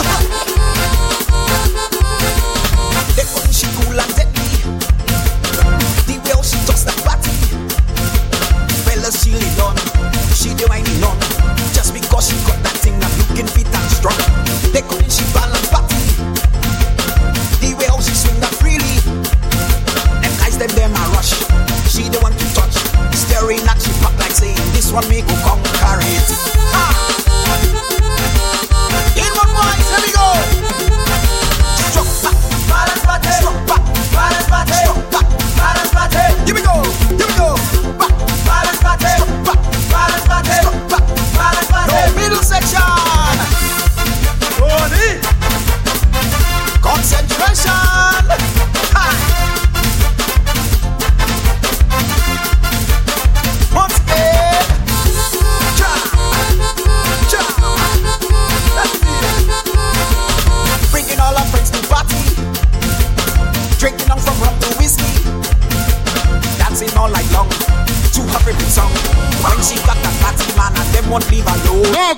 That's me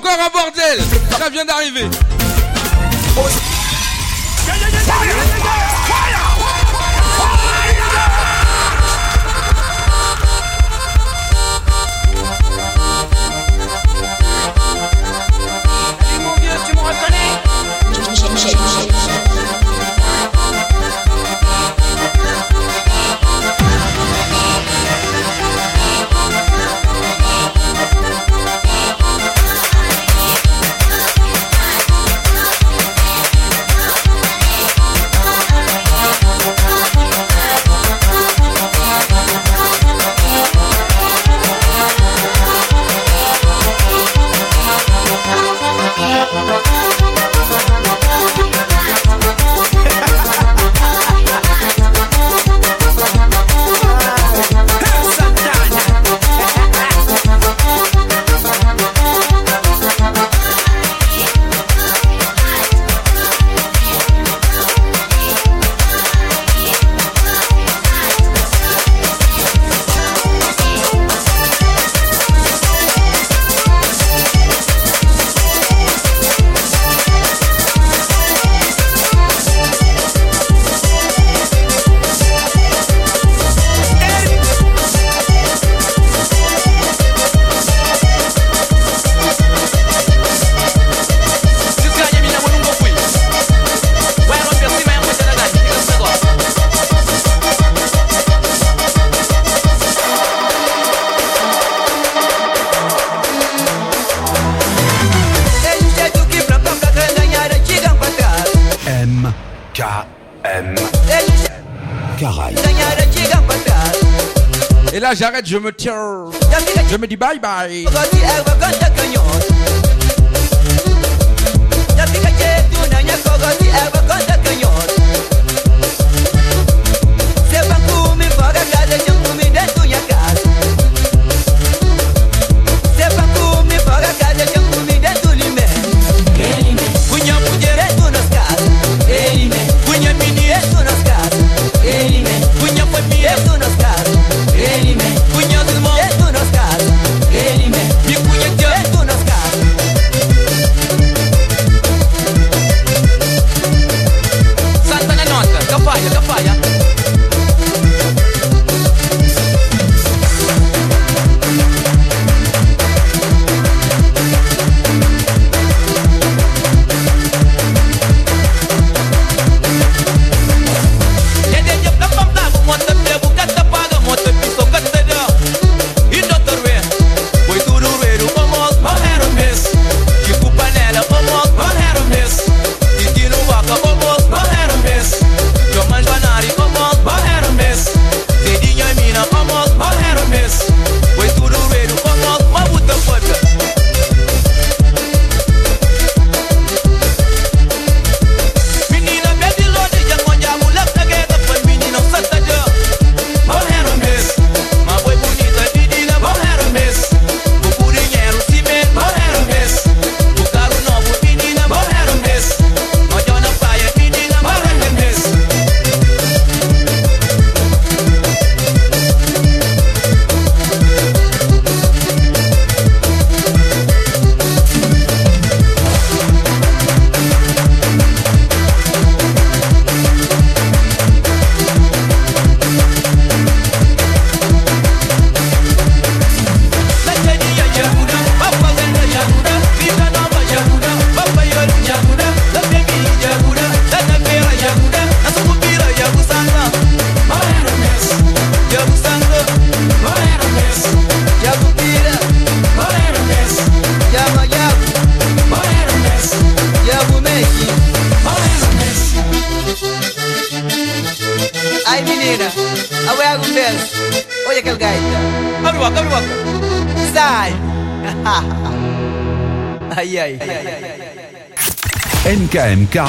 encore un bordel. Ça vient d'arriver. J'arrête, je me tiens. Je me dis bye bye.